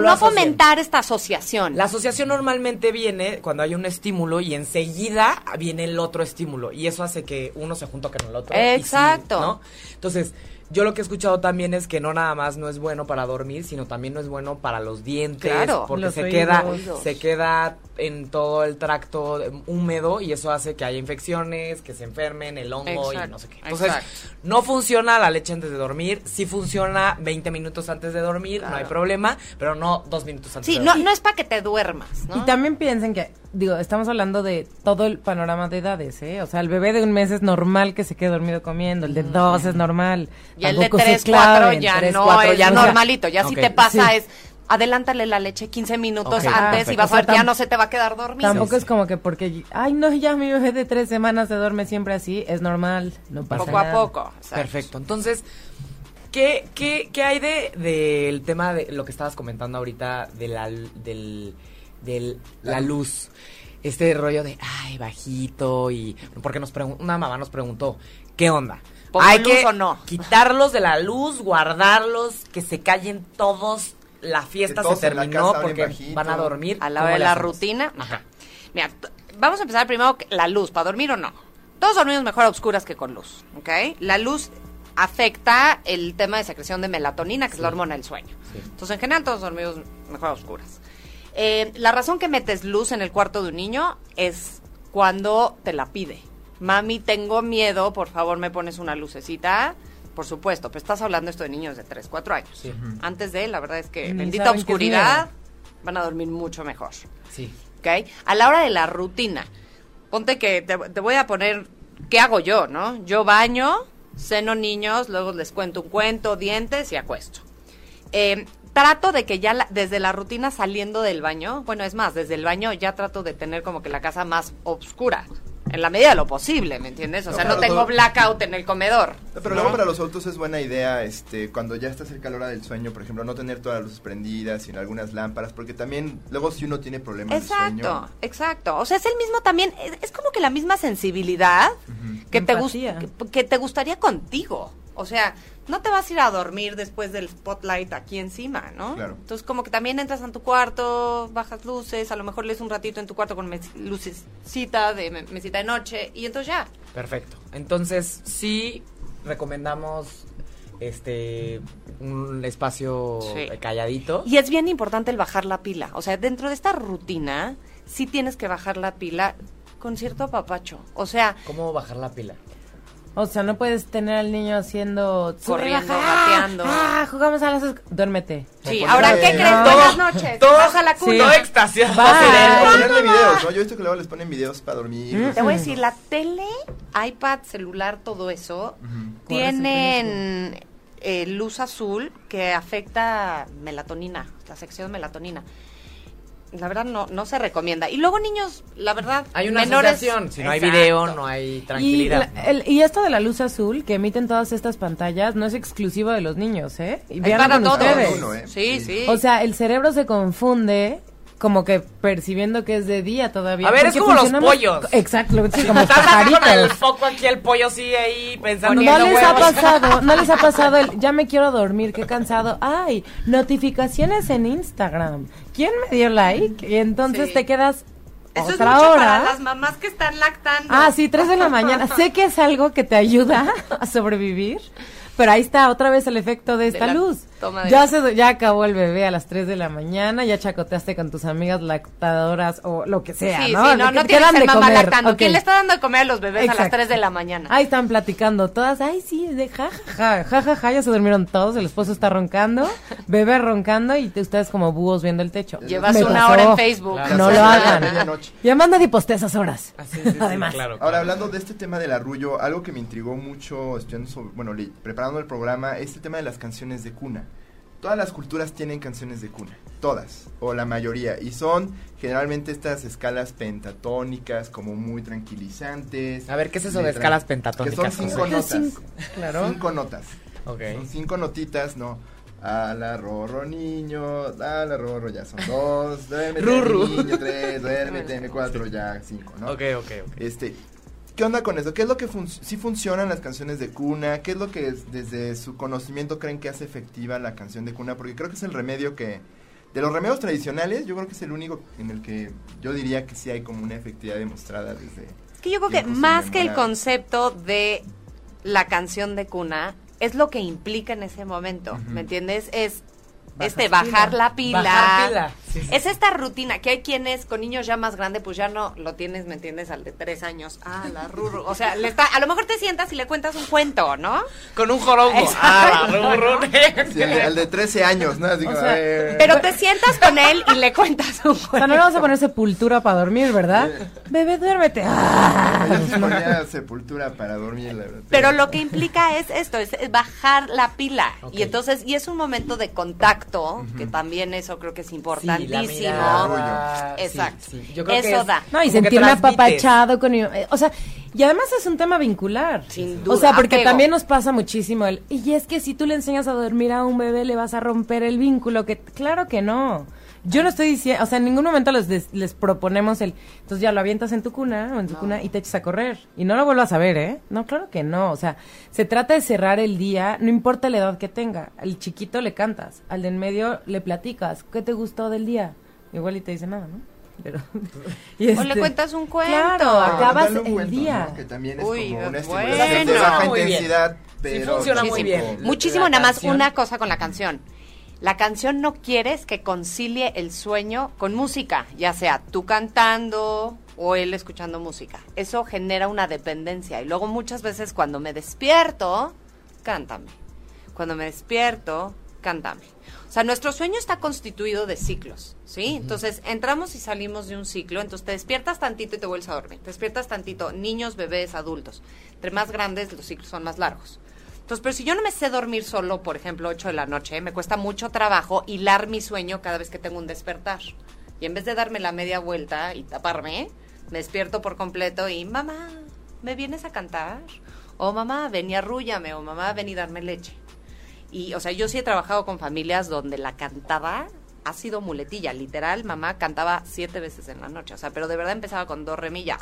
no fomentar esta asociación. La asociación normalmente viene cuando hay un estímulo y enseguida viene el otro estímulo y eso hace que uno se junta con el otro. y sí, Exacto. ¿no? Entonces, yo lo que he escuchado también es que no nada más no es bueno para dormir, sino también no es bueno para los dientes, Claro. porque Los se oídos. queda se queda en todo el tracto húmedo y eso hace que haya infecciones, que se enfermen, el hongo y no sé qué. Entonces, exacto. no funciona la leche antes de dormir, sí funciona 20 minutos antes de dormir, no hay problema, pero no dos minutos antes Sí, de no, dormir. no es para que te duermas, ¿no? Y también piensen que, digo, estamos hablando de todo el panorama de edades, ¿eh? O sea, el bebé de un mes es normal que se quede dormido comiendo, el de dos es normal. Y el de Tampoco se 3, 4 claven. ya Tres, no, cuatro, es ya no. normalito. Ya si Ok. te pasa Sí. es, adelántale la leche 15 minutos antes y vas a ver ya no se te va a quedar dormido. Tampoco Sí, es como que porque, ay, no, ya mi bebé de tres semanas se duerme siempre así, es normal, no pasa Poco a nada. poco. exacto. Perfecto. Entonces, ¿qué, qué, qué hay de del tema de lo que estabas comentando ahorita de la, del, del- la luz? Este rollo de, ay, bajito y... Porque nos una mamá nos preguntó, ¿qué onda? ¿Pongo ¿Hay luz que o no? quitarlos de la luz, guardarlos, que se callen todos? La fiesta se terminó porque van a dormir. A la ¿Cómo hora de la hacemos? rutina. Ajá. Mira, vamos a empezar primero la luz, ¿para dormir o no? Todos dormimos mejor a oscuras que con luz, ¿ok? La luz afecta el tema de secreción de melatonina, que es la hormona del sueño. Sí. Entonces, en general, todos dormimos mejor a oscuras. Eh, la razón que metes luz en el cuarto de un niño es cuando te la pide. Mami, tengo miedo, por favor, me pones una lucecita. Por supuesto, pero estás hablando esto de niños de 3, 4 años. Sí. Antes de, la verdad es que Ni bendita oscuridad, van a dormir mucho mejor. Sí. ¿ok? A la hora de la rutina, ponte que te, te voy a poner, ¿qué hago yo, no? Yo baño, ceno niños, luego les cuento un cuento, dientes y acuesto. Eh, trato de que ya la- desde la rutina saliendo del baño, bueno, es más, desde el baño ya trato de tener como que la casa más oscura, en la medida de lo posible, ¿me entiendes? O No, sea, no tengo blackout en el comedor. No, Pero ¿no? luego para los adultos es buena idea, este, cuando ya está cerca la hora del sueño, por ejemplo, no tener todas las luces prendidas, sino algunas lámparas, porque también luego si uno tiene problemas de Exacto, sueño, exacto. O sea, es el mismo también, es, es como que la misma sensibilidad que, te Empatía. que, que te gustaría contigo. O sea, no te vas a ir a dormir después del spotlight aquí encima, ¿no? Claro. Entonces, como que también entras en tu cuarto, bajas luces, a lo mejor lees un ratito en tu cuarto con mes- lucecita de me- mesita de noche y entonces ya. Perfecto. Entonces, sí recomendamos este un espacio Sí. calladito. Y es bien importante el bajar la pila. O sea, dentro de esta rutina, sí tienes que bajar la pila con cierto apapacho. O sea, ¿Cómo bajar la pila? O sea, no puedes tener al niño haciendo... sube, Corriendo, gateando. Ah, jugamos a las... Duérmete. sí. Ahora, ¿qué crees? No. Buenas noches. Todo- Baja la Sí. culo. Todo extasiado. Ponerle videos, ¿no? Yo he visto que luego les ponen videos para dormir. Te voy a decir, la tele, iPad, celular, todo eso, tienen eh, luz azul que afecta melatonina, la sección melatonina. La verdad no, no se recomienda. Y luego niños, la verdad, Hay una menores... Si no hay Exacto. video, no hay Y, tranquilidad. la- el- y esto de la luz azul que emiten todas estas pantallas no es exclusivo de los niños, ¿eh? Y véanlo para todos. ustedes. Uno, ¿eh? Sí, Sí. sí. O sea, el cerebro se confunde como que percibiendo que es de día todavía. A ver, es como los pollos. Exacto, sí, como con el pajaritos. foco aquí, el pollo sigue ahí pensando No les ha pasado, no les ha *laughs* pasado el ya me quiero dormir, qué cansado. Ay, notificaciones en Instagram. ¿Quién me dio like? Y entonces Sí. te quedas Eso es otra mucho hora. para las mamás que están lactando. Ah, sí, 3 de la mañana. *laughs* sé que es algo que te ayuda a sobrevivir, pero ahí está otra vez el efecto de esta la- luz. Toma de... Ya, se, ya acabó el bebé a las 3 de la mañana, ya chacoteaste con tus amigas lactadoras o lo que sea, Sí, ¿no? sí, no, que no el de mamá comer. lactando. Ok. ¿Quién le está dando de comer a los bebés a las Exacto. 3 de la mañana? Ahí están platicando todas, ay sí, de jajaja, jajaja, ya se durmieron todos, el esposo está roncando, *laughs* bebé roncando y te- ustedes como búhos viendo el techo. Llevas Me una pasó. hora en Facebook. Claro. No lo hagan. además nadie postea esas horas. Así, sí, sí, Además. claro, Ahora, hablando de este tema del arrullo, algo que me intrigó mucho, estudiando sobre- bueno, preparando el programa, es el tema de las canciones de cuna. Todas las culturas tienen canciones de cuna, todas, o la mayoría, y son generalmente estas escalas pentatónicas, como muy tranquilizantes. A ver, ¿qué es eso de escalas Que pentatónicas? son cinco notas. cinco, claro. Cinco notas. Ok. Son cinco notitas, ¿no? A la rorro niño, a la rorro ya son dos, duérmete niño, tres, duérmete *laughs* cuatro, ya cinco, ¿no? Ok, ok, ok. Este, ¿qué onda con eso? ¿Qué es lo que fun sí funcionan las canciones de cuna? ¿Qué es lo que es- desde su conocimiento creen que hace efectiva la canción de cuna? Porque creo que es el remedio que, de los remedios tradicionales, yo creo que es el único en el que yo diría que sí hay como una efectividad demostrada desde... Es que yo creo que más que el concepto de la canción de cuna, es lo que implica en ese momento, ¿me entiendes? Es este bajar la pila. Bajar pila. Sí. Es esta rutina que hay quienes con niños ya más grandes, pues ya no lo tienes, ¿me entiendes? Al de tres años. Ah, la rurru. O sea, le está, a lo mejor te sientas y le cuentas un cuento, ¿no? Con un jorongo. Exacto. Ah, la rurru. *laughs* Sí, al, de 13 años, ¿no? Así como, sea, eh, Pero te sientas con él y le cuentas un O sea, cuento. no le vamos a poner sepultura para dormir, ¿verdad? Bebé, duérmete. Ah. yo sí ponía sepultura para dormir, la verdad. Pero lo que implica es esto, es bajar la pila. Y entonces, y es un momento de contacto, que también eso creo que es Sí, la importantísimo. mirada. Exacto. Sí, sí. Yo creo que Eso es- da. No, y sentirme apapachado con... eh, O sea, y además es un tema vincular. Sin O sea, duda, porque apego. también nos pasa muchísimo el... Y es que si tú le enseñas a dormir a un bebé, le vas a romper el vínculo, que claro que no. Yo no estoy diciendo... O sea, en ningún momento les, des- les proponemos el... Entonces ya lo avientas en tu cuna o en tu cuna y te echas a correr. Y no lo vuelvas a ver, ¿eh? No, claro que no. O sea, se trata de cerrar el día, no importa la edad que tenga. Al chiquito le cantas, al de en medio le platicas. ¿Qué te gustó del día? Igual y te dice nada, ¿no? Pero... *laughs* y O le este- cuentas un cuento. Claro, acabas un el cuento, día. ¿no? Que también es Uy, como una bueno. de baja intensidad, Sí pero funciona muy bien. Muchísimo, La nada más canción. una cosa con la canción. La canción no quieres que concilie el sueño con música, ya sea tú cantando o él escuchando música. Eso genera una dependencia. Y luego muchas veces cuando me despierto, cántame. Cuando me despierto, cántame. O sea, nuestro sueño está constituido de ciclos, ¿sí? Entonces, entramos y salimos de un ciclo, entonces te despiertas tantito y te vuelves a dormir. Te despiertas tantito, niños, bebés, adultos. Entre más grandes, los ciclos son más largos. Entonces, pero si yo no me sé dormir solo, por ejemplo, 8 de la noche, me cuesta mucho trabajo hilar mi sueño cada vez que tengo un despertar. Y en vez de darme la media vuelta y taparme, me despierto por completo y, mamá, ¿me vienes a cantar? O mamá, ven y arrúllame, o mamá, ven y darme leche. Y, o sea, yo sí he trabajado con familias donde la cantada ha sido muletilla. Literal, mamá cantaba siete veces en la noche. O sea, pero de verdad empezaba con dos remillas.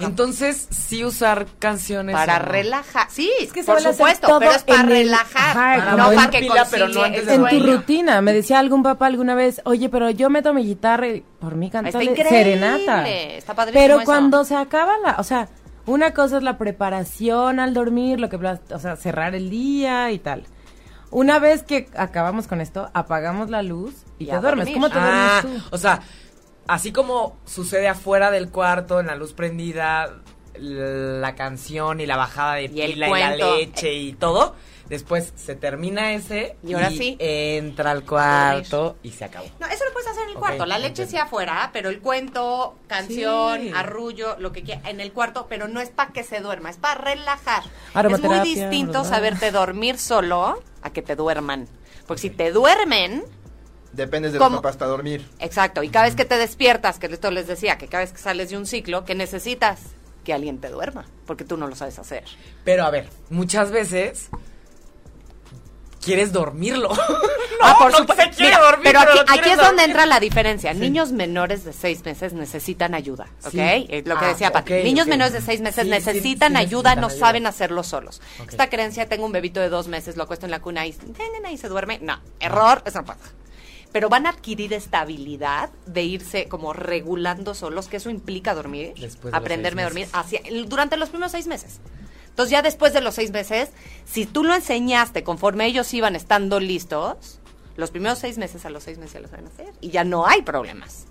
Entonces, sí usar canciones. para relajar. Sí, Es que se por supuesto, pero es para relajar. Ajá, no para que pila, pero no antes En tu rutina, me decía algún papá alguna vez, oye, pero yo meto mi guitarra y por mí cantarle serenata. está padrísimo Pero eso. cuando se acaba la, o sea, una cosa es la preparación al dormir, lo que, plas- o sea, cerrar el día y tal. Una vez que acabamos con esto, apagamos la luz y Y te duermes. dormir. ¿Cómo te Ah, duermes tú? o sea, así como sucede afuera del cuarto, en la luz prendida, la canción y la bajada de Y pila y la leche y todo, después se termina ese Y ahora sí. entra al cuarto y se acabó. No, eso lo puedes hacer en el cuarto. La leche sí afuera, pero el cuento, canción, Sí. arrullo, lo que quiera, en el cuarto, pero no es para que se duerma, es para relajar. Es muy distinto ¿verdad? saberte dormir solo a que te duerman. Porque si te duermen, Dependes de ¿Cómo? los papás para dormir. exacto, y cada vez que te despiertas, que esto les decía, que cada vez que sales de un ciclo, que necesitas que alguien te duerma, porque tú no lo sabes hacer. Pero a ver, muchas veces quieres dormirlo. *laughs* no, Ah, por no supuesto. se quiere Mira, dormir, pero aquí, es donde entra la diferencia. Niños menores de seis meses necesitan ayuda, ¿ok? Sí. Es lo que Ah, decía Pati. Niños menores de seis meses Sí, necesitan sí ayuda, necesitan no ayuda. saben hacerlo solos. Esta creencia, tengo un bebito de dos meses, lo acuesto en la cuna y, y se duerme. No, error, eso no pasa. Pero van a adquirir esta habilidad de irse como regulando solos, que eso implica dormir, Después de los aprenderme a dormir hacia, durante los primeros seis meses. Entonces ya después de los seis meses, si tú lo enseñaste conforme ellos iban estando listos, los primeros seis meses a los seis meses ya lo saben hacer y ya no hay problemas.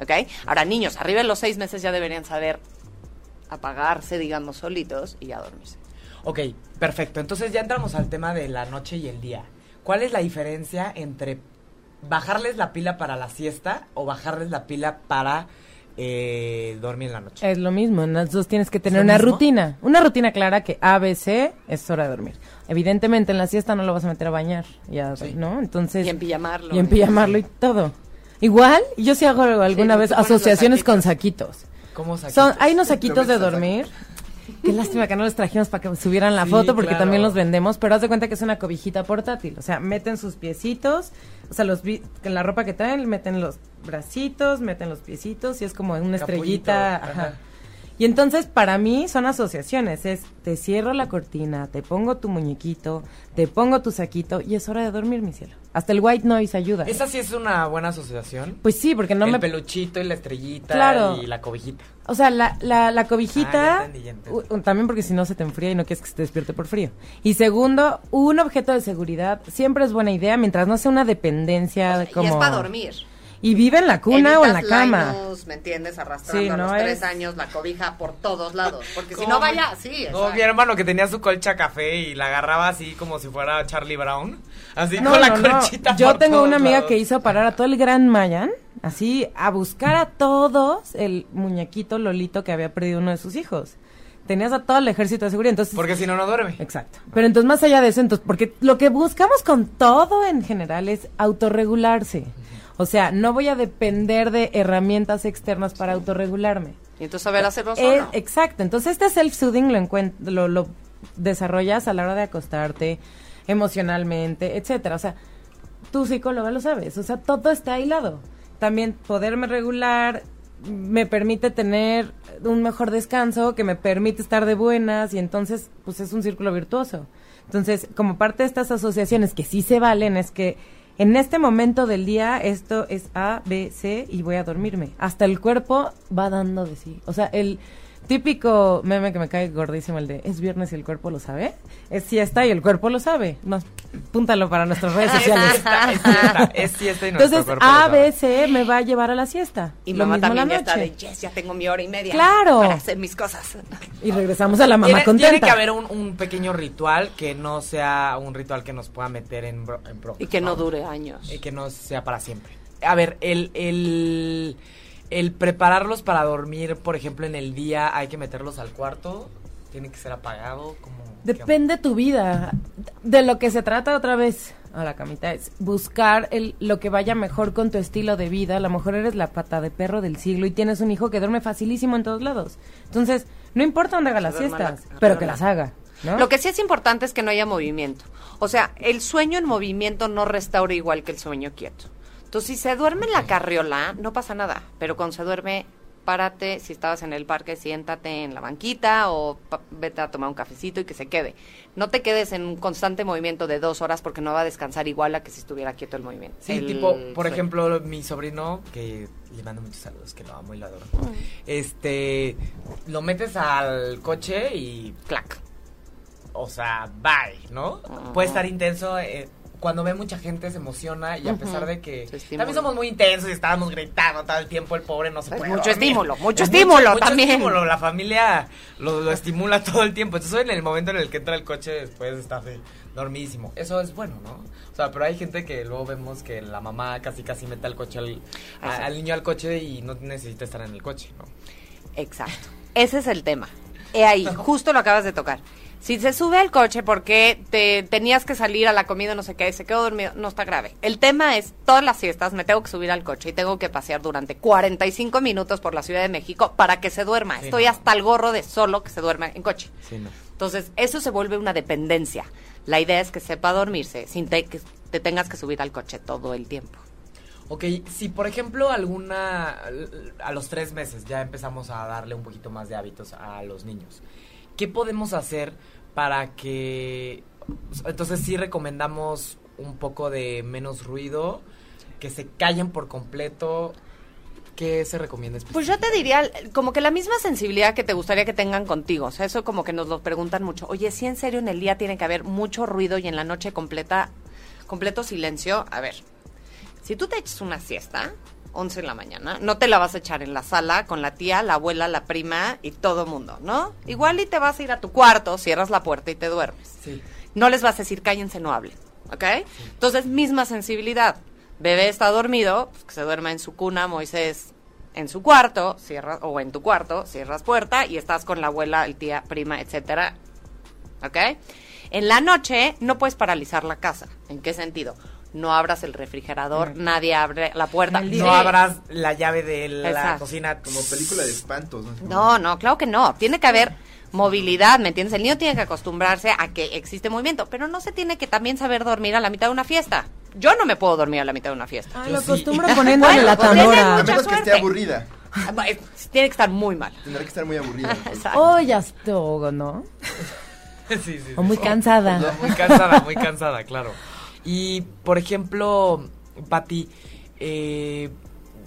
¿Ok? Ahora, niños, arriba de los seis meses ya deberían saber apagarse, digamos, solitos y ya dormirse. Ok, perfecto. Entonces ya entramos al tema de la noche y el día. ¿Cuál es la diferencia entre bajarles la pila para la siesta o bajarles la pila para eh, dormir en la noche? Es lo mismo, en las dos tienes que tener una mismo? rutina, una rutina clara que A, B, C es hora de dormir. Evidentemente en la siesta no lo vas a meter a bañar, ya, Sí. ¿no? Entonces Y en pijamarlo. y en pijamarlo y todo. Igual, yo sí hago alguna Sí, vez asociaciones con saquitos. ¿Cómo saquitos? Son, hay unos *laughs* No saquitos de dormir. Qué lástima que no les trajimos para que subieran la Sí, foto porque claro. también los vendemos, pero haz de cuenta que es una cobijita portátil, o sea, meten sus piecitos, o sea, los en la ropa que traen, meten los bracitos, meten los piecitos y es como una Capullito, estrellita, ajá. ajá. Y entonces para mí son asociaciones, es te cierro la cortina, te pongo tu muñequito, te pongo tu saquito y es hora de dormir, mi cielo. Hasta el white noise ayuda. Esa sí es una buena asociación. Pues sí, porque no el me peluchito y la estrellita Claro. y la cobijita. O sea, la, la, la Ah, cobijita, ya entendí, ya entendí. u- también porque si no se te enfría y no quieres que se te despierte por frío. Y segundo, un objeto de seguridad siempre es buena idea mientras no sea una dependencia como... Y es para dormir. Y vive en la cuna o en la cama. Linus, ¿me entiendes? Arrastrando Sí, a los es- tres años la cobija por todos lados. Porque si no vaya, sí. Como exacto. mi hermano que tenía su colcha café y la agarraba así como si fuera Charlie Brown. Así No, con la no, colchita. Yo por tengo todos una amiga lados. que hizo parar a todo el Gran Mayan, así, a buscar a todos el muñequito Lolito que había perdido uno de sus hijos. Tenías a todo el ejército de seguridad, entonces... Porque si no, no duerme. Exacto. Pero entonces, más allá de eso, entonces, porque lo que buscamos con todo en general es autorregularse. O sea, no voy a depender de herramientas externas para autorregularme. Y entonces saber hacerlo Eh, solo. exacto. Entonces, este self-soothing lo, encuent- lo, lo desarrollas a la hora de acostarte, emocionalmente, etcétera. O sea, tu psicóloga lo sabes. O sea, todo está aislado. También poderme regular me permite tener un mejor descanso, que me permite estar de buenas y entonces, pues es un círculo virtuoso. Entonces, como parte de estas asociaciones que sí se valen, es que en este momento del día esto es A, B, C y voy a dormirme. Hasta el cuerpo va dando de sí. O sea, el típico meme que me cae gordísimo, el de es viernes y el cuerpo lo sabe. Es siesta y el cuerpo lo sabe. No, púntalo para nuestras redes *laughs* sociales. Es siesta, es siesta y nuestro Entonces, cuerpo lo A, sabe. B, C me va a llevar a la siesta. Y Lo mamá mismo también la ya está noche. de, yes, ya tengo mi hora y media. Claro. Para hacer mis cosas. Y regresamos a la mamá Tiene, contenta. tiene que haber un, un pequeño ritual que no sea un ritual que nos pueda meter en, bro- en broncas, Y que no dure años. Y que no sea para siempre. A ver, el, el, el prepararlos para dormir, por ejemplo, en el día, hay que meterlos al cuarto, tiene que ser apagado, como... Depende tu vida. De lo que se trata otra vez a la camita es buscar el, lo que vaya mejor con tu estilo de vida. A lo mejor eres la pata de perro del siglo y tienes un hijo que duerme facilísimo en todos lados. Entonces, no importa dónde haga las siestas, la pero que las haga. ¿no? Lo que sí es importante es que no haya movimiento. O sea, el sueño en movimiento no restaura igual que el sueño quieto. Entonces, si se duerme en la carriola, no pasa nada. Pero cuando se duerme, párate. Si estabas en el parque, siéntate en la banquita o vete a tomar un cafecito y que se quede. No te quedes en un constante movimiento de dos horas porque no va a descansar igual a que si estuviera quieto el movimiento. Sí, El tipo, por sueño. ejemplo, mi sobrino, que le mando muchos saludos, que lo amo y lo adoro. Este, lo metes al coche y, Clac. o sea, bye, ¿no? Puede estar intenso. eh, cuando ve mucha gente se emociona y a pesar de que también somos muy intensos y estábamos gritando todo el tiempo, el pobre no se Es puede mucho estímulo, mucho Es estímulo mucho también. estímulo, la familia lo, estimula todo el tiempo. Entonces en el momento en el que entra el coche después está dormidísimo. Eso es bueno, ¿no? O sea, pero hay gente que luego vemos que la mamá casi casi mete al coche al niño al coche y no necesita estar en el coche, ¿no? Exacto. Ese es el tema. He ahí, *laughs* justo lo acabas de tocar. Si se sube al coche porque te tenías que salir a la comida, no sé qué, y se quedó dormido, no está grave. El tema es, todas las siestas me tengo que subir al coche y tengo que pasear durante 45 minutos por la Ciudad de México para que se duerma. Sí, Estoy no. hasta el gorro de solo que se duerma en coche. Sí, no. Entonces, eso se vuelve una dependencia. La idea es que sepa dormirse sin te- que te tengas que subir al coche todo el tiempo. Ok, si por ejemplo alguna, a los tres meses ya empezamos a darle un poquito más de hábitos a los niños, ¿qué podemos hacer para que, entonces sí recomendamos un poco de menos ruido, que se callen por completo? ¿qué se recomienda Pues yo te diría, como que la misma sensibilidad que te gustaría que tengan contigo. O sea, eso como que nos lo preguntan mucho. Oye, si en serio en el día tiene que haber mucho ruido y en la noche completa, completo silencio. A ver, si tú te echas una siesta, 11 en la mañana, no te la vas a echar en la sala con la tía, la abuela, la prima y todo mundo, ¿no? Igual y te vas a ir a tu cuarto, cierras la puerta y te duermes. Sí. No les vas a decir cállense, no hablen, ¿ok? Entonces, misma sensibilidad. Bebé está dormido, pues que se duerma en su cuna, Moisés en su cuarto, cierra, o en tu cuarto, cierras puerta y estás con la abuela, el tía, prima, etcétera, ¿ok? En la noche no puedes paralizar la casa. ¿En qué sentido? No abras el refrigerador, nadie abre la puerta. No abras la llave de la Exacto. cocina. Como película de espantos. ¿no? No, no, claro que no. Tiene que haber movilidad, ¿me entiendes? El niño tiene que acostumbrarse a que existe movimiento, pero no se tiene que también saber dormir a la mitad de una fiesta. Yo no me puedo dormir a la mitad de una fiesta. Lo sí. acostumbro *laughs* poniéndole la pues, tanora. A menos que esté aburrida. Ah, eh, Tiene que estar muy mal. Tendrá que estar muy aburrida. *laughs* Exacto. Oh, ya estuvo, ¿no? *laughs* sí, sí, sí. O muy cansada. No, muy cansada, muy cansada, claro. Y, por ejemplo, Pati, eh,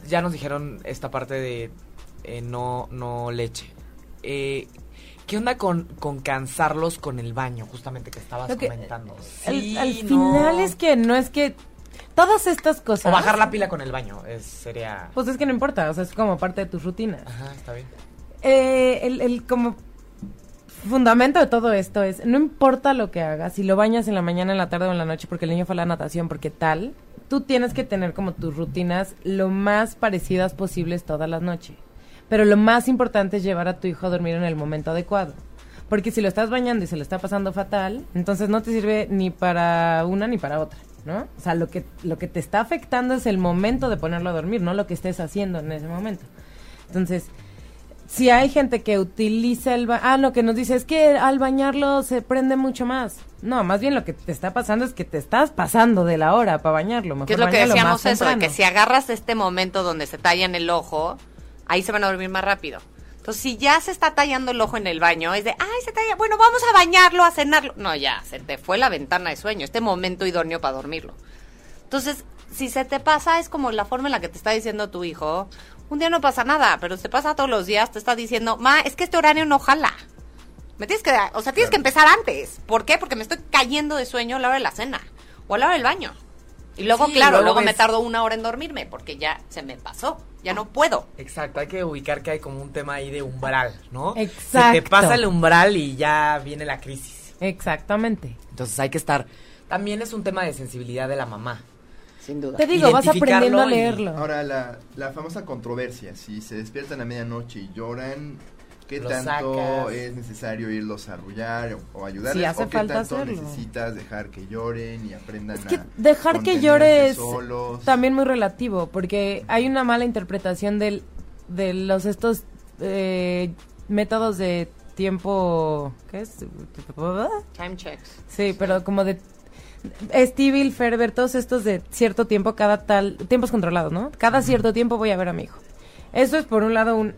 ya nos dijeron esta parte de eh, no, no leche. Eh, ¿Qué onda con, con cansarlos con el baño, justamente que estabas que- comentando? Al- Sí, al no. final es que no es que todas estas cosas. O bajar la pila con el baño, es, sería... Pues es que no importa, o sea, es como parte de tus rutinas. Ajá, está bien. Eh, el, el como fundamento de todo esto es, no importa lo que hagas, si lo bañas en la mañana, en la tarde o en la noche porque el niño fue a la natación, porque tal, tú tienes que tener como tus rutinas lo más parecidas posibles todas las noches. Pero lo más importante es llevar a tu hijo a dormir en el momento adecuado. Porque si lo estás bañando y se lo está pasando fatal, entonces no te sirve ni para una ni para otra, ¿no? O sea, lo que, lo que te está afectando es el momento de ponerlo a dormir, no lo que estés haciendo en ese momento. Entonces, si hay gente que utiliza el ba ah lo que nos dice es que al bañarlo se prende mucho más no más bien lo que te está pasando es que te estás pasando de la hora para bañarlo mejor Que es lo que decíamos eso, de que si agarras este momento donde se tallan el ojo, ahí se van a dormir más rápido. Entonces, si ya se está tallando el ojo en el baño, es de, ay, se talla, bueno, vamos a bañarlo, a cenarlo. No, ya, se te fue la ventana de sueño, este momento idóneo para dormirlo. Entonces, si se te pasa, es como la forma en la que te está diciendo tu hijo, un día no pasa nada, pero si te pasa todos los días, te está diciendo, ma, es que este horario no jala. Me tienes que, o sea, tienes que empezar antes. ¿Por qué? Porque me estoy cayendo de sueño a la hora de la cena o a la hora del baño. Y luego, Sí, claro, luego luego me tardo una hora en dormirme porque ya se me pasó. Ya no puedo. Exacto, hay que ubicar que hay como un tema ahí de umbral, ¿no? Se Exacto. te pasa el umbral y ya viene la crisis. exactamente Entonces hay que estar... También es un tema de sensibilidad de la mamá. Sin duda. te digo vas aprendiendo a y- leerlo Ahora, la, la famosa controversia. Si se despiertan a medianoche y lloran, ¿qué tanto sacas. es necesario irlos a arrullar o, o ayudarles? Sí, hace ¿O qué falta tanto hacerlo. necesitas dejar que lloren y aprendan Es que a dejar que contenerse llore es solos? también muy relativo, porque hay una mala interpretación del, de los estos eh, métodos de tiempo, ¿qué es? Time checks. Sí, pero como de Stevie, Ferber, todos estos de cierto tiempo, cada tal, tiempos controlados, ¿no? Cada cierto tiempo voy a ver a mi hijo. Eso es por un lado un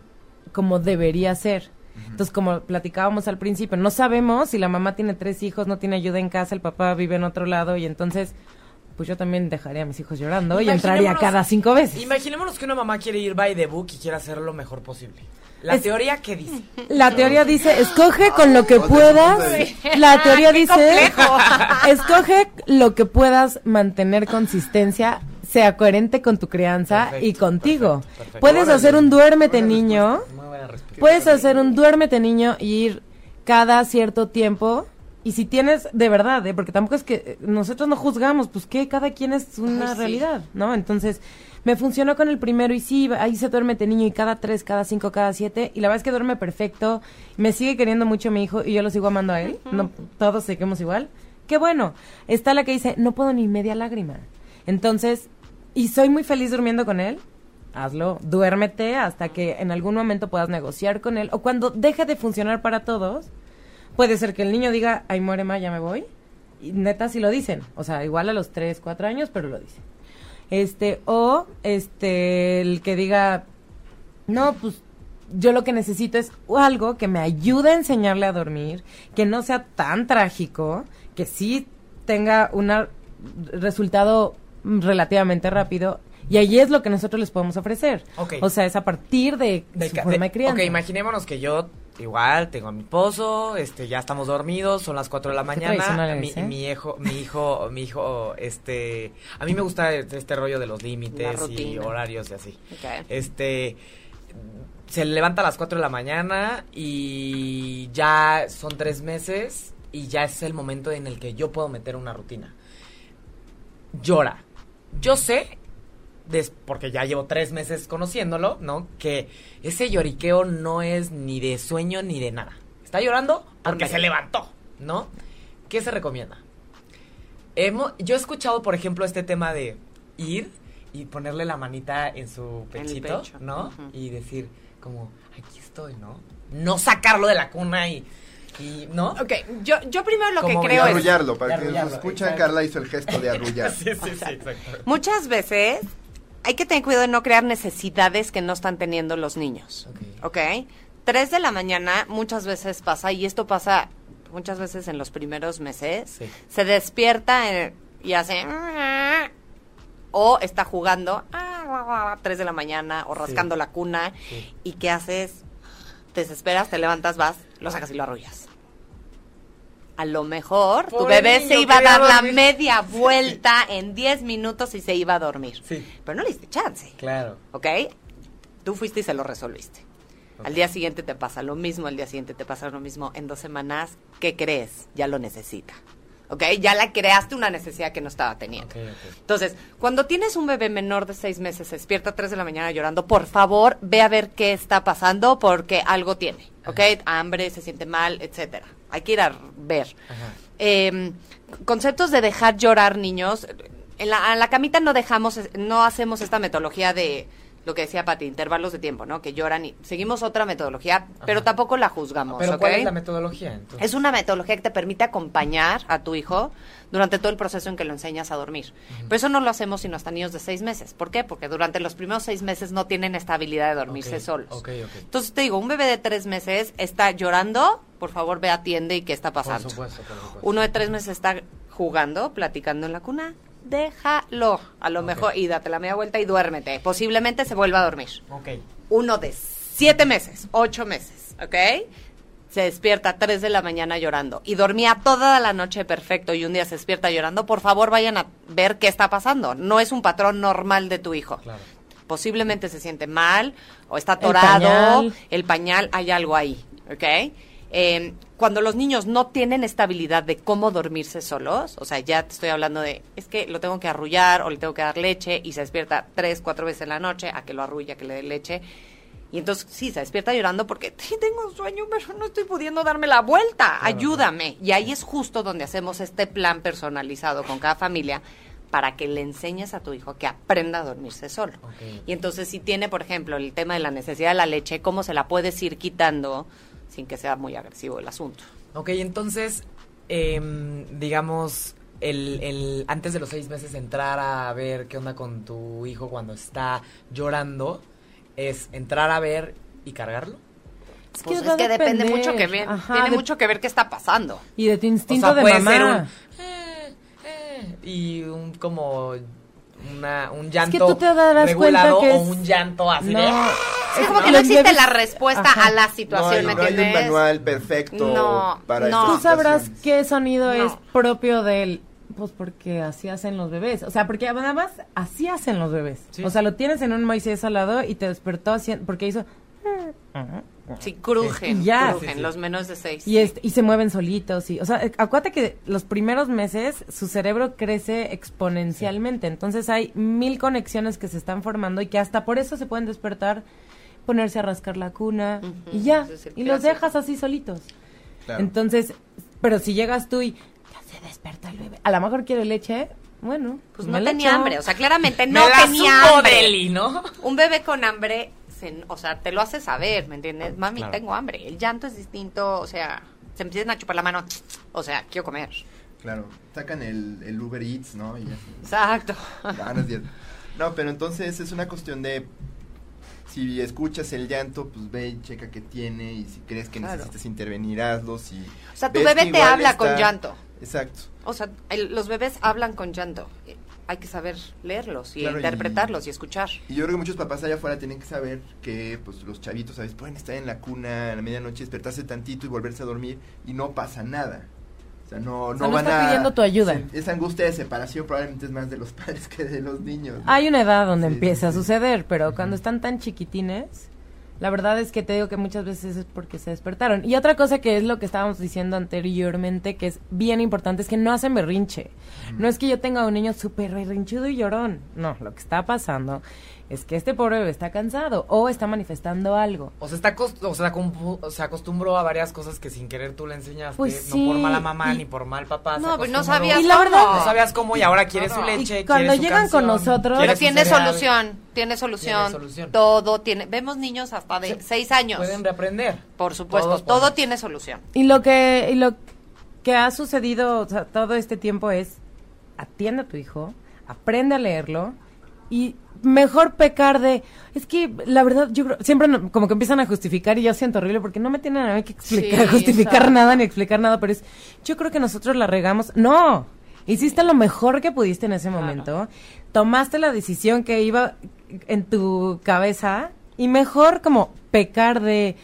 como debería ser. Entonces, como platicábamos al principio, no sabemos si la mamá tiene tres hijos, no tiene ayuda en casa, el papá vive en otro lado y entonces, pues yo también dejaría a mis hijos llorando y entraría cada cinco veces. Imaginémonos que una mamá quiere ir by the book y quiere hacer lo mejor posible. La Es- teoría, ¿qué dice? La teoría dice, escoge con lo que puedas. La teoría ¡Qué dice, complejo! escoge lo que puedas mantener consistencia, sea coherente con tu crianza Perfecto, y contigo. perfecto, perfecto. Puedes Órale. hacer un duérmete Buena niño, Muy buena respuesta. puedes hacer un duérmete niño y ir cada cierto tiempo. Y si tienes, de verdad, ¿eh? porque tampoco es que eh, nosotros no juzgamos, pues que cada quien es una Ay, sí. realidad, ¿no? Entonces, me funcionó con el primero y sí, ahí se duérmete niño y cada tres, cada cinco, cada siete. Y la verdad es que duerme perfecto. Me sigue queriendo mucho mi hijo y yo lo sigo amando a él. No, todos seguimos igual. Qué bueno. Está la que dice, no puedo ni media lágrima. Entonces, y soy muy feliz durmiendo con él. Hazlo, duérmete hasta que en algún momento puedas negociar con él. O cuando deje de funcionar para todos, puede ser que el niño diga, ay, muere ma, ya me voy. Y neta sí lo dicen. O sea, igual a los 3, 4 años, pero lo dicen. Este, o este, el que diga, no, pues yo lo que necesito es algo que me ayude a enseñarle a dormir, que no sea tan trágico, que sí tenga un resultado relativamente rápido Y ahí es lo que nosotros les podemos ofrecer. O sea, es a partir de, De su forma de crianza. Ok, imaginémonos que yo igual tengo a mi esposo, este, ya estamos dormidos, son las 4 de la mañana. Mi, eres, ¿eh? mi hijo, mi hijo, mi hijo, este, a mí me gusta este rollo de los límites y horarios y así. Ok. Este, se levanta a las 4 de la mañana y ya son tres meses y ya es el momento en el que yo puedo meter una rutina. Llora. Yo sé, des- porque ya llevo tres meses conociéndolo, ¿no? Que ese lloriqueo no es ni de sueño ni de nada. Está llorando porque se levantó, ¿no? ¿Qué se recomienda? Hemo- yo he escuchado, por ejemplo, este tema de ir y ponerle la manita en su pechito, pecho. ¿no? Y decir, como, aquí estoy, ¿no? No sacarlo de la cuna y, y ¿no? Ok, yo, yo primero lo que Como creo es... arrullarlo, para que nos escuchan, exacto. Carla hizo el gesto de *laughs* arrullar. sí, sí, sí, exacto. Muchas veces hay que tener cuidado de no crear necesidades que no están teniendo los niños. Ok. ¿Ok? Tres de la mañana muchas veces pasa, y esto pasa muchas veces en los primeros meses, Sí. se despierta eh, y hace... O está jugando a tres de la mañana o rascando la cuna. Sí. ¿Y qué haces? Te desesperas, te levantas, vas, lo sacas y lo arrullas. A lo mejor tu bebé niño, se iba a dar la media *laughs* vuelta en 10 minutos y se iba a dormir. Sí. Pero no le diste chance. Claro. ¿ok? Tú fuiste y se lo resolviste. Al día siguiente te pasa lo mismo, al día siguiente te pasa lo mismo. En dos semanas, ¿qué crees? Ya lo necesita. ¿Ok? Ya la creaste una necesidad que no estaba teniendo. Entonces, cuando tienes un bebé menor de seis meses, se despierta a tres de la mañana llorando, por favor, ve a ver qué está pasando porque algo tiene, ¿ok? Hambre, se siente mal, etcétera. Hay que ir a ver. Eh, conceptos de dejar llorar niños. En la, en la camita no dejamos, no hacemos esta metodología de lo que decía Pati, intervalos de tiempo, ¿no? Que lloran y seguimos otra metodología, pero tampoco la juzgamos, Pero. ¿cuál es la metodología? Entonces? Es una metodología que te permite acompañar a tu hijo durante todo el proceso en que lo enseñas a dormir. Pero eso no lo hacemos sino hasta niños de seis meses. ¿Por qué? Porque durante los primeros seis meses no tienen estabilidad de dormirse Ok, solos. Entonces te digo, un bebé de tres meses está llorando, por favor ve atiende y qué está pasando. Por supuesto, por supuesto. Uno de tres meses está jugando, platicando en la cuna. Déjalo, a lo mejor, y date la media vuelta y duérmete. Posiblemente se vuelva a dormir Ok. uno de siete meses, ocho meses, ¿ok? Se despierta a tres de la mañana llorando y dormía toda la noche perfecto y un día se despierta llorando, por favor vayan a ver qué está pasando. No es un patrón normal de tu hijo. Claro. Posiblemente se siente mal o está El atorado, pañal. el pañal, hay algo ahí, ¿ok? Eh, cuando los niños no tienen estabilidad de cómo dormirse solos, o sea, ya te estoy hablando de, es que lo tengo que arrullar o le tengo que dar leche y se despierta tres, cuatro veces en la noche a que lo arrulle, a que le dé leche. Y entonces sí, se despierta llorando porque "Sí, tengo sueño, pero no estoy pudiendo darme la vuelta, ayúdame. Y ahí es justo donde hacemos este plan personalizado con cada familia para que le enseñes a tu hijo que aprenda a dormirse solo. Y entonces si tiene, por ejemplo, el tema de la necesidad de la leche, ¿cómo se la puedes ir quitando sin que sea muy agresivo el asunto? Ok, entonces, em, digamos, el, el, antes de los seis meses entrar a ver qué onda con tu hijo cuando está llorando, es entrar a ver y cargarlo. Es Pues es que a depende mucho que ver, Ajá, tiene de- mucho que ver qué está pasando. Y de tu O instinto sea, de puede mamá. ser un... eh, eh, y un como... Una, un llanto tú te darás regulado cuenta que o es- un llanto así de... No. Es como que no existe la respuesta Ajá. a la No situación, ¿me no hay un manual perfecto No, para no. Tú sabrás qué sonido No. es propio del... Pues porque así hacen los bebés. O sea, porque nada más así hacen los bebés. Sí. O sea, lo tienes en un Moisés al lado y te despertó haciendo... Porque hizo... Sí, crujen, Y ya. crujen, Sí, sí. los menos de seis. Y, este, y se mueven solitos. Y, o sea, acuérdate que los primeros meses su cerebro crece exponencialmente. Entonces hay mil conexiones que se están formando y que hasta por eso se pueden despertar, ponerse a rascar la cuna y ya. es Y los dejas así solitos. Claro. Entonces, pero si llegas tú y ya se despertó el bebé, a lo mejor quiere leche, bueno. Pues no tenía echo. hambre, o sea, claramente *laughs* Me no tenía supo, hambre. Deli, ¿no? Un bebé con hambre, se- o sea, te lo hace saber, ¿me entiendes? Mami, Claro. tengo hambre. El llanto es distinto, o sea, se empiezan a chupar la mano, o sea, quiero comer. Claro, sacan el, el Uber Eats, ¿no? Y ya. Exacto. Ah, no es cierto. No, pero entonces es una cuestión de si escuchas el llanto, pues ve y checa qué tiene y si crees que Claro. necesitas intervenir, hazlo. Si O sea, tu bebé te habla está- con llanto. Exacto. O sea, el- los bebés hablan con llanto. hay que saber leerlos y Claro, y- interpretarlos y escuchar. Y yo creo que muchos papás allá afuera tienen que saber que pues los chavitos a veces pueden estar en la cuna a la medianoche, despertarse tantito y volverse a dormir y no pasa nada. O sea, no, no sea, no van está a... pidiendo tu ayuda. Esa angustia de separación probablemente es más de los *laughs* padres que de los niños. ¿no? Hay una edad donde Sí, empieza a sí, suceder, pero cuando están tan chiquitines, la verdad es que te digo que muchas veces es porque se despertaron. Y otra cosa que es lo que estábamos diciendo anteriormente, que es bien importante, es que no hacen berrinche. No es que yo tenga un niño súper berrinchudo y llorón. No, lo que está pasando es que este pobre bebé está cansado o está manifestando algo. O sea, está o sea, sea, acostumbró a varias cosas que sin querer tú le enseñaste. Pues no por mala mamá y- ni por mal papá. se No, pero no sabías Y la cómo. verdad- No sabías cómo y ahora quiere su No, leche. Y cuando quiere su llegan con nosotros- Pero tiene cereal. solución, tiene solución, Tiene solución. Todo tiene. Vemos niños hasta de seis años. Pueden reaprender. Por supuesto, Todos todo, tiene solución. Y lo que, y lo que ha sucedido o sea, todo este tiempo es atiende a tu hijo, aprende a leerlo y mejor pecar de es que la verdad yo creo siempre no- como que empiezan a justificar y yo siento horrible porque no me tienen a mí que explicar Sí, justificar exacto. nada ni explicar nada pero es yo creo que nosotros la regamos no hiciste lo mejor que pudiste en ese momento tomaste la decisión que iba en tu cabeza y mejor como pecar de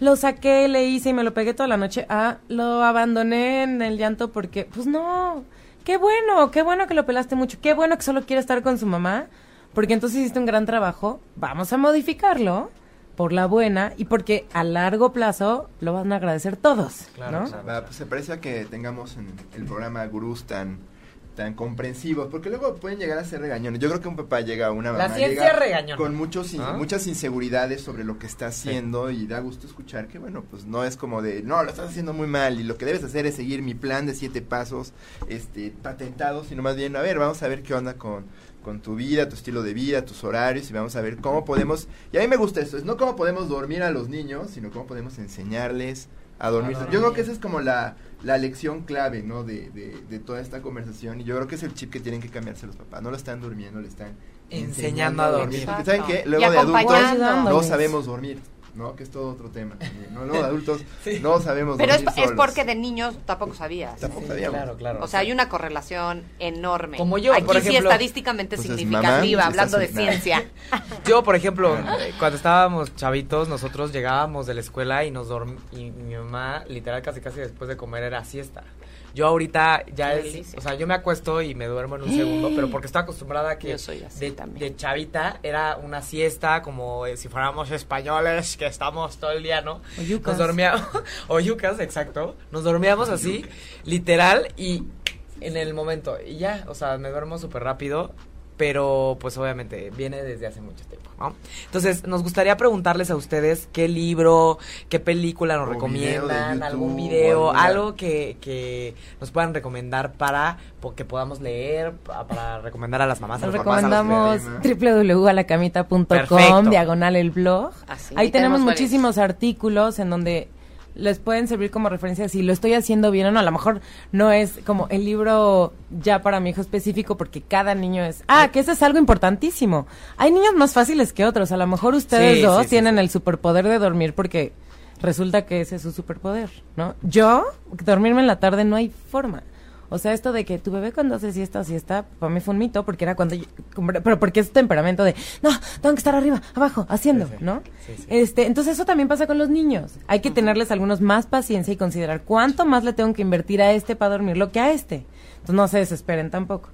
lo saqué, le hice y me lo pegué toda la noche. Ah, lo abandoné en el llanto porque, pues no, qué bueno, qué bueno que lo pelaste mucho, qué bueno que solo quiere estar con su mamá, porque entonces hiciste un gran trabajo. Vamos a modificarlo por la buena y porque a largo plazo lo van a agradecer todos, Claro, ¿no? claro. Va, pues se parece a que tengamos en el programa gurús tan tan comprensivos, porque luego pueden llegar a ser regañones. Yo creo que un papá llega a una La mamá ciencia llega regañona. con muchos in- ¿Ah? muchas inseguridades sobre lo que está haciendo y da gusto escuchar que bueno, pues no es como de, no, lo estás haciendo muy mal y lo que debes hacer es seguir mi plan de siete pasos este patentados, sino más bien, a ver, vamos a ver qué onda con con tu vida, tu estilo de vida, tus horarios y vamos a ver cómo podemos, y a mí me gusta esto, es no cómo podemos dormir a los niños, sino cómo podemos enseñarles a dormir. A dormir. Yo creo que esa es como la, la lección clave, ¿no? De, de, de toda esta conversación. Y yo creo que es el chip que tienen que cambiarse los papás. No lo están durmiendo, le están Enseñando a dormir. Porque saben que Exacto. luego de adultos no sabemos dormir, ¿no? Que es todo otro tema. también, ¿no? Luego de adultos *laughs* no sabemos Pero es, porque de niños tampoco sabías. Tampoco Sí, sabíamos. claro, claro. O sea, hay una correlación enorme. Como yo, Aquí por sí ejemplo. estadísticamente Pues es significativa, hablando de ciencia. *laughs* Yo, por ejemplo, cuando estábamos chavitos, nosotros llegábamos de la escuela y nos dorm y mi mamá, literal, casi casi después de comer era siesta. Yo ahorita ya es, o sea, yo me acuesto y me duermo en un segundo, *gasps* pero porque estoy acostumbrada a que Yo soy así de, también. de chavita era una siesta como eh, si fuéramos españoles que estamos todo el día, ¿no? O. Nos dormíamos, *laughs* o yucas, exacto. Nos dormíamos así, literal, y en el momento. Y ya, o sea, me duermo súper rápido, pero pues obviamente viene desde hace mucho tiempo, ¿no? Entonces, nos gustaría preguntarles a ustedes qué libro, qué película nos O video de recomiendan, YouTube, algún video, algo que, que nos puedan recomendar para que podamos leer, pa- para recomendar a las mamás. a Les los papás, a los recomendamos www.alacamita.com, diagonal el blog. Así, Ahí tenemos muchísimos artículos en donde les pueden servir como referencia si lo estoy haciendo bien o no. A lo mejor no es como el libro ya para mi hijo específico porque cada niño es... Ah, que eso es algo importantísimo. Hay niños más fáciles que otros. A lo mejor ustedes Sí, dos sí, tienen sí. el superpoder de dormir porque resulta que ese es su superpoder, ¿no? Yo, dormirme en la tarde no hay forma. O sea, esto de que tu bebé cuando hace siesta o siesta, para mí fue un mito, porque era cuando yo, pero porque es temperamento de, no, tengo que estar arriba, abajo, haciendo, Sí, sí. ¿no? Sí. Este, entonces eso también pasa con los niños. Hay que tenerles algunos más paciencia y considerar cuánto más le tengo que invertir a este para dormirlo que a este. Entonces no se desesperen tampoco.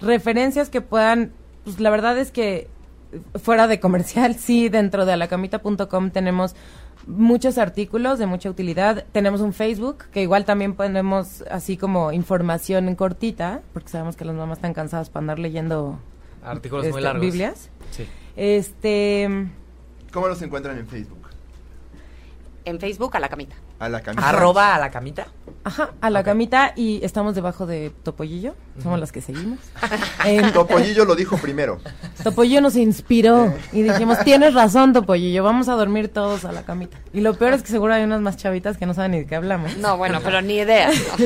Referencias que puedan, pues la verdad es que fuera de comercial, *laughs* sí, dentro de alacamita.com tenemos muchos artículos de mucha utilidad. Tenemos un Facebook, que igual también ponemos así como información en cortita, porque sabemos que las mamás están cansadas para andar leyendo Artículos muy este, largos. Biblias. Sí. Este, ¿Cómo los encuentran en Facebook? En Facebook, a la camita. A la camisa. Arroba a la camita. ajá, a la camita y estamos debajo de Topollillo, somos las que seguimos. *laughs* Em, *laughs* Topollillo lo dijo primero. Topollillo nos inspiró y dijimos, tienes razón, Topollillo, vamos a dormir todos a la camita. Y lo peor es que seguro hay unas más chavitas que no saben ni de qué hablamos. No, bueno, pero ni idea. *laughs*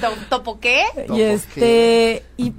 ¿To- ¿Topo qué? y este y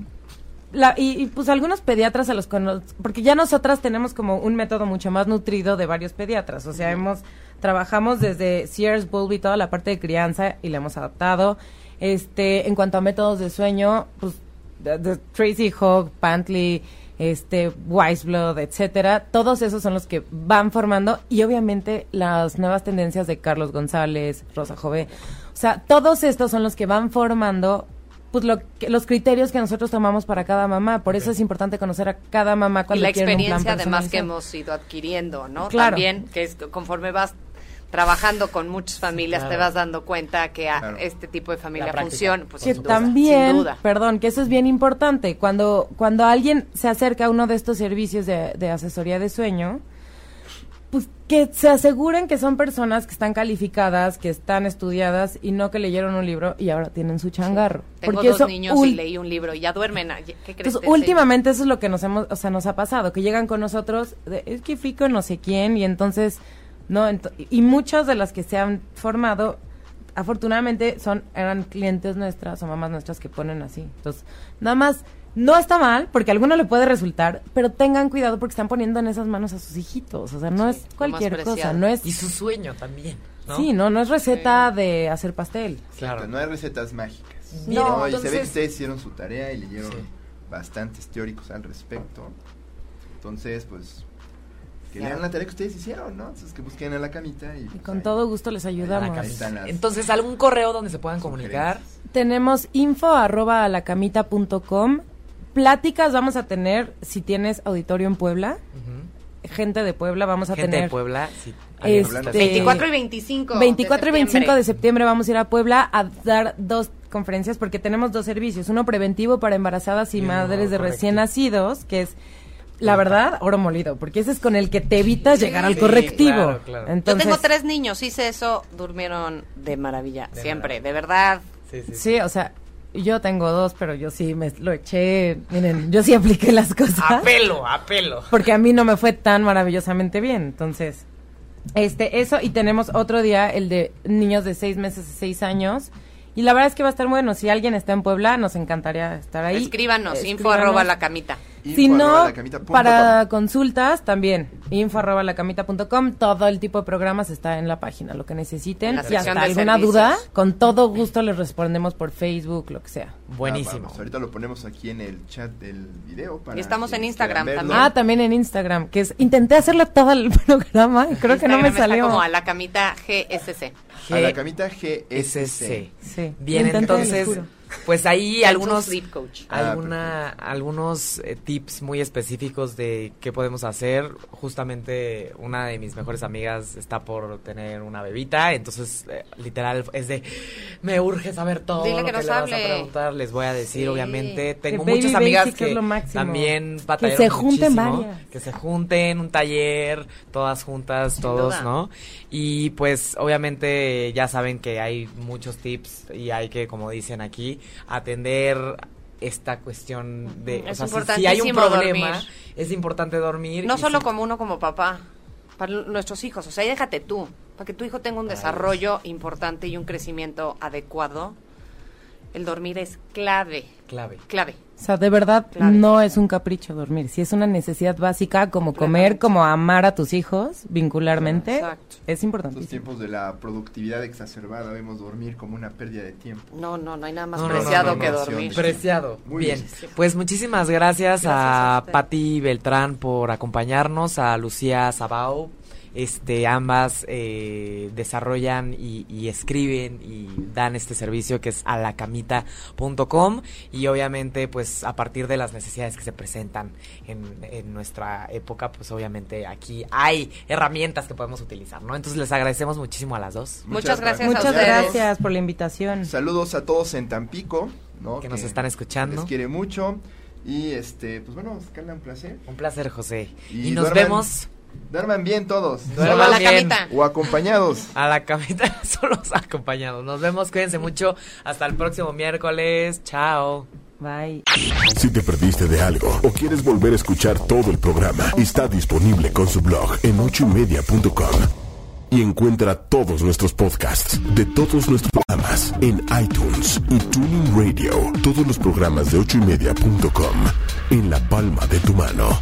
la, y, y, pues algunos pediatras a los cono- porque ya nosotras tenemos como un método mucho más nutrido de varios pediatras o sea hemos trabajamos desde Sears Bulby toda la parte de crianza y la hemos adaptado. Este en cuanto a métodos de sueño pues de- de Tracy Hogg, Pantley, este, Wiseblood, etcétera, todos esos son los que van formando y obviamente las nuevas tendencias de Carlos González, Rosa Jové, o sea, todos estos son los que van formando pues lo que- los criterios que nosotros tomamos para cada mamá, por eso es importante conocer a cada mamá Y cuando la quieren un plan experiencia además que hemos ido adquiriendo, ¿no? Claro. También, que es conforme vas trabajando con muchas familias, claro. te vas dando cuenta que a Claro. este tipo de familia funciona. Pues, que sin duda, también, sin duda. perdón, que eso es bien importante. Cuando, cuando alguien se acerca a uno de estos servicios de, de asesoría de sueño, pues que se aseguren que son personas que están calificadas, que están estudiadas y no que leyeron un libro y ahora tienen su changarro. Tengo Porque dos eso niños y leí un libro y ya duermen. ¿Qué crees? Ese? últimamente eso es lo que nos hemos, o sea, nos ha pasado, que llegan con nosotros, de, es que fui con no sé quién y entonces, no, y muchas de las que se han formado, afortunadamente son, eran clientes nuestras o mamás nuestras que ponen así. Entonces, nada más, no está mal, porque a alguno le puede resultar, pero tengan cuidado porque están poniendo en esas manos a sus hijitos, o sea, no Sí, es cualquier cosa, no es, Y su sueño también, ¿no? sí, no, no es receta de hacer pastel. Claro. No hay recetas mágicas. No, y se ve que entonces- ustedes hicieron su tarea y leyeron Sí. bastantes teóricos al respecto. Entonces, pues, que Claro. lean la tarea que ustedes hicieron, ¿no? Entonces, que busquen a la camita y... Y pues, con ahí- todo gusto les A la ayudamos. Las Entonces, ¿algún correo donde se puedan comunicar? Tenemos info arroba alacamita.com. Pláticas vamos a tener si tienes auditorio en Puebla. Ujú. Gente de Puebla vamos a Gente tener. de Puebla, sí. Este, 24 y 25. 24 y de 25 de septiembre. vamos a ir a Puebla a dar dos conferencias porque tenemos dos servicios. Uno preventivo para embarazadas y, madres de recién nacidos, que es, la verdad, oro molido, porque ese es con el que te evitas llegar al Sí, correctivo. claro, claro. Yo Entonces, tengo tres niños, hice eso, durmieron de maravilla, De siempre, maravilla. de verdad. Sí, sí, sí. Sí, o sea, yo tengo dos, pero yo sí me lo eché. Miren, yo sí *laughs* apliqué las cosas. A pelo, a pelo. porque a mí no me fue tan maravillosamente bien. Entonces, este, eso, y tenemos otro día, el de niños de seis meses a seis años. Y la verdad es que va a estar bueno. Si alguien está en Puebla, nos encantaría estar ahí. Escríbanos, info Escríbanos. arroba la camita. Si Info no, para consultas también, info arroba lacamita.com, todo el tipo de programas está en la página, lo que necesiten. Sección hasta alguna servicios. duda, con todo gusto les respondemos por Facebook, lo que sea. Buenísimo. Ah, vamos, ahorita lo ponemos aquí en el chat del video. Para Y estamos en quienes Instagram también. Ah, también en Instagram, que es, intenté hacerle todo el *laughs* programa y creo que no me salió. como a la camita GSC. A la camita GSC. SC. Sí. Bien, entonces. Pues ahí algunos Sleep Coach. Ah, alguna algunos eh, tips muy específicos de qué podemos hacer. Justamente una de mis mejores amigas está por tener una bebita, entonces eh, literal es de me urge saber todo Dile lo que que, nos le vas a preguntar, les voy a decir Sí. obviamente. Tengo Que Baby muchas amigas que es lo máximo. también Que batallaron se junten muchísimo, varias. que se junten un taller, todas juntas, Sin todos, duda. ¿no? Y pues obviamente ya saben que hay muchos tips y hay que, como dicen aquí, atender esta cuestión de... Es o sea, si- si, hay un problema, dormir. es importante dormir. No solo si- como uno como papá, para nuestros hijos. O sea, y déjate tú, para que tu hijo tenga un desarrollo importante y un crecimiento adecuado. El dormir es clave, Clave. clave. O sea, de verdad Claro. no es un capricho dormir. Si es una necesidad básica como comer, como amar a tus hijos vincularmente, Exacto. es Estos importantísimo. tiempos de la productividad exacerbada vemos dormir como una pérdida de tiempo. No, no, no hay nada más No, no, no, preciado no, que dormir. Preciado. Muy bien. bien. Pues muchísimas gracias, Gracias a a. Patti Beltrán por acompañarnos, a Lucía Sabao. Este, ambas eh, desarrollan y, y escriben y dan este servicio que es alacamita.com y obviamente pues a partir de las necesidades que se presentan en, en nuestra época pues obviamente aquí hay herramientas que podemos utilizar, ¿no? Entonces les agradecemos muchísimo a las dos. Muchas gracias Muchas gracias por la invitación. Saludos a todos en Tampico, ¿no? Que nos están escuchando. Les quiere mucho. Y este, pues bueno, Carla, un placer. Un placer, José. Y, Y nos duerman- vemos Duerman bien todos. Duerman Solo a la bien. camita. O acompañados. a la camita *laughs* solos acompañados. Nos vemos, cuídense mucho. Hasta el próximo miércoles. Chao. Bye. Si te perdiste de algo o quieres volver a escuchar todo el programa, está disponible con su blog en ochoymedia.com. Y encuentra todos nuestros podcasts de todos nuestros programas en iTunes y Tuning Radio. Todos los programas de ochoymedia.com en la palma de tu mano.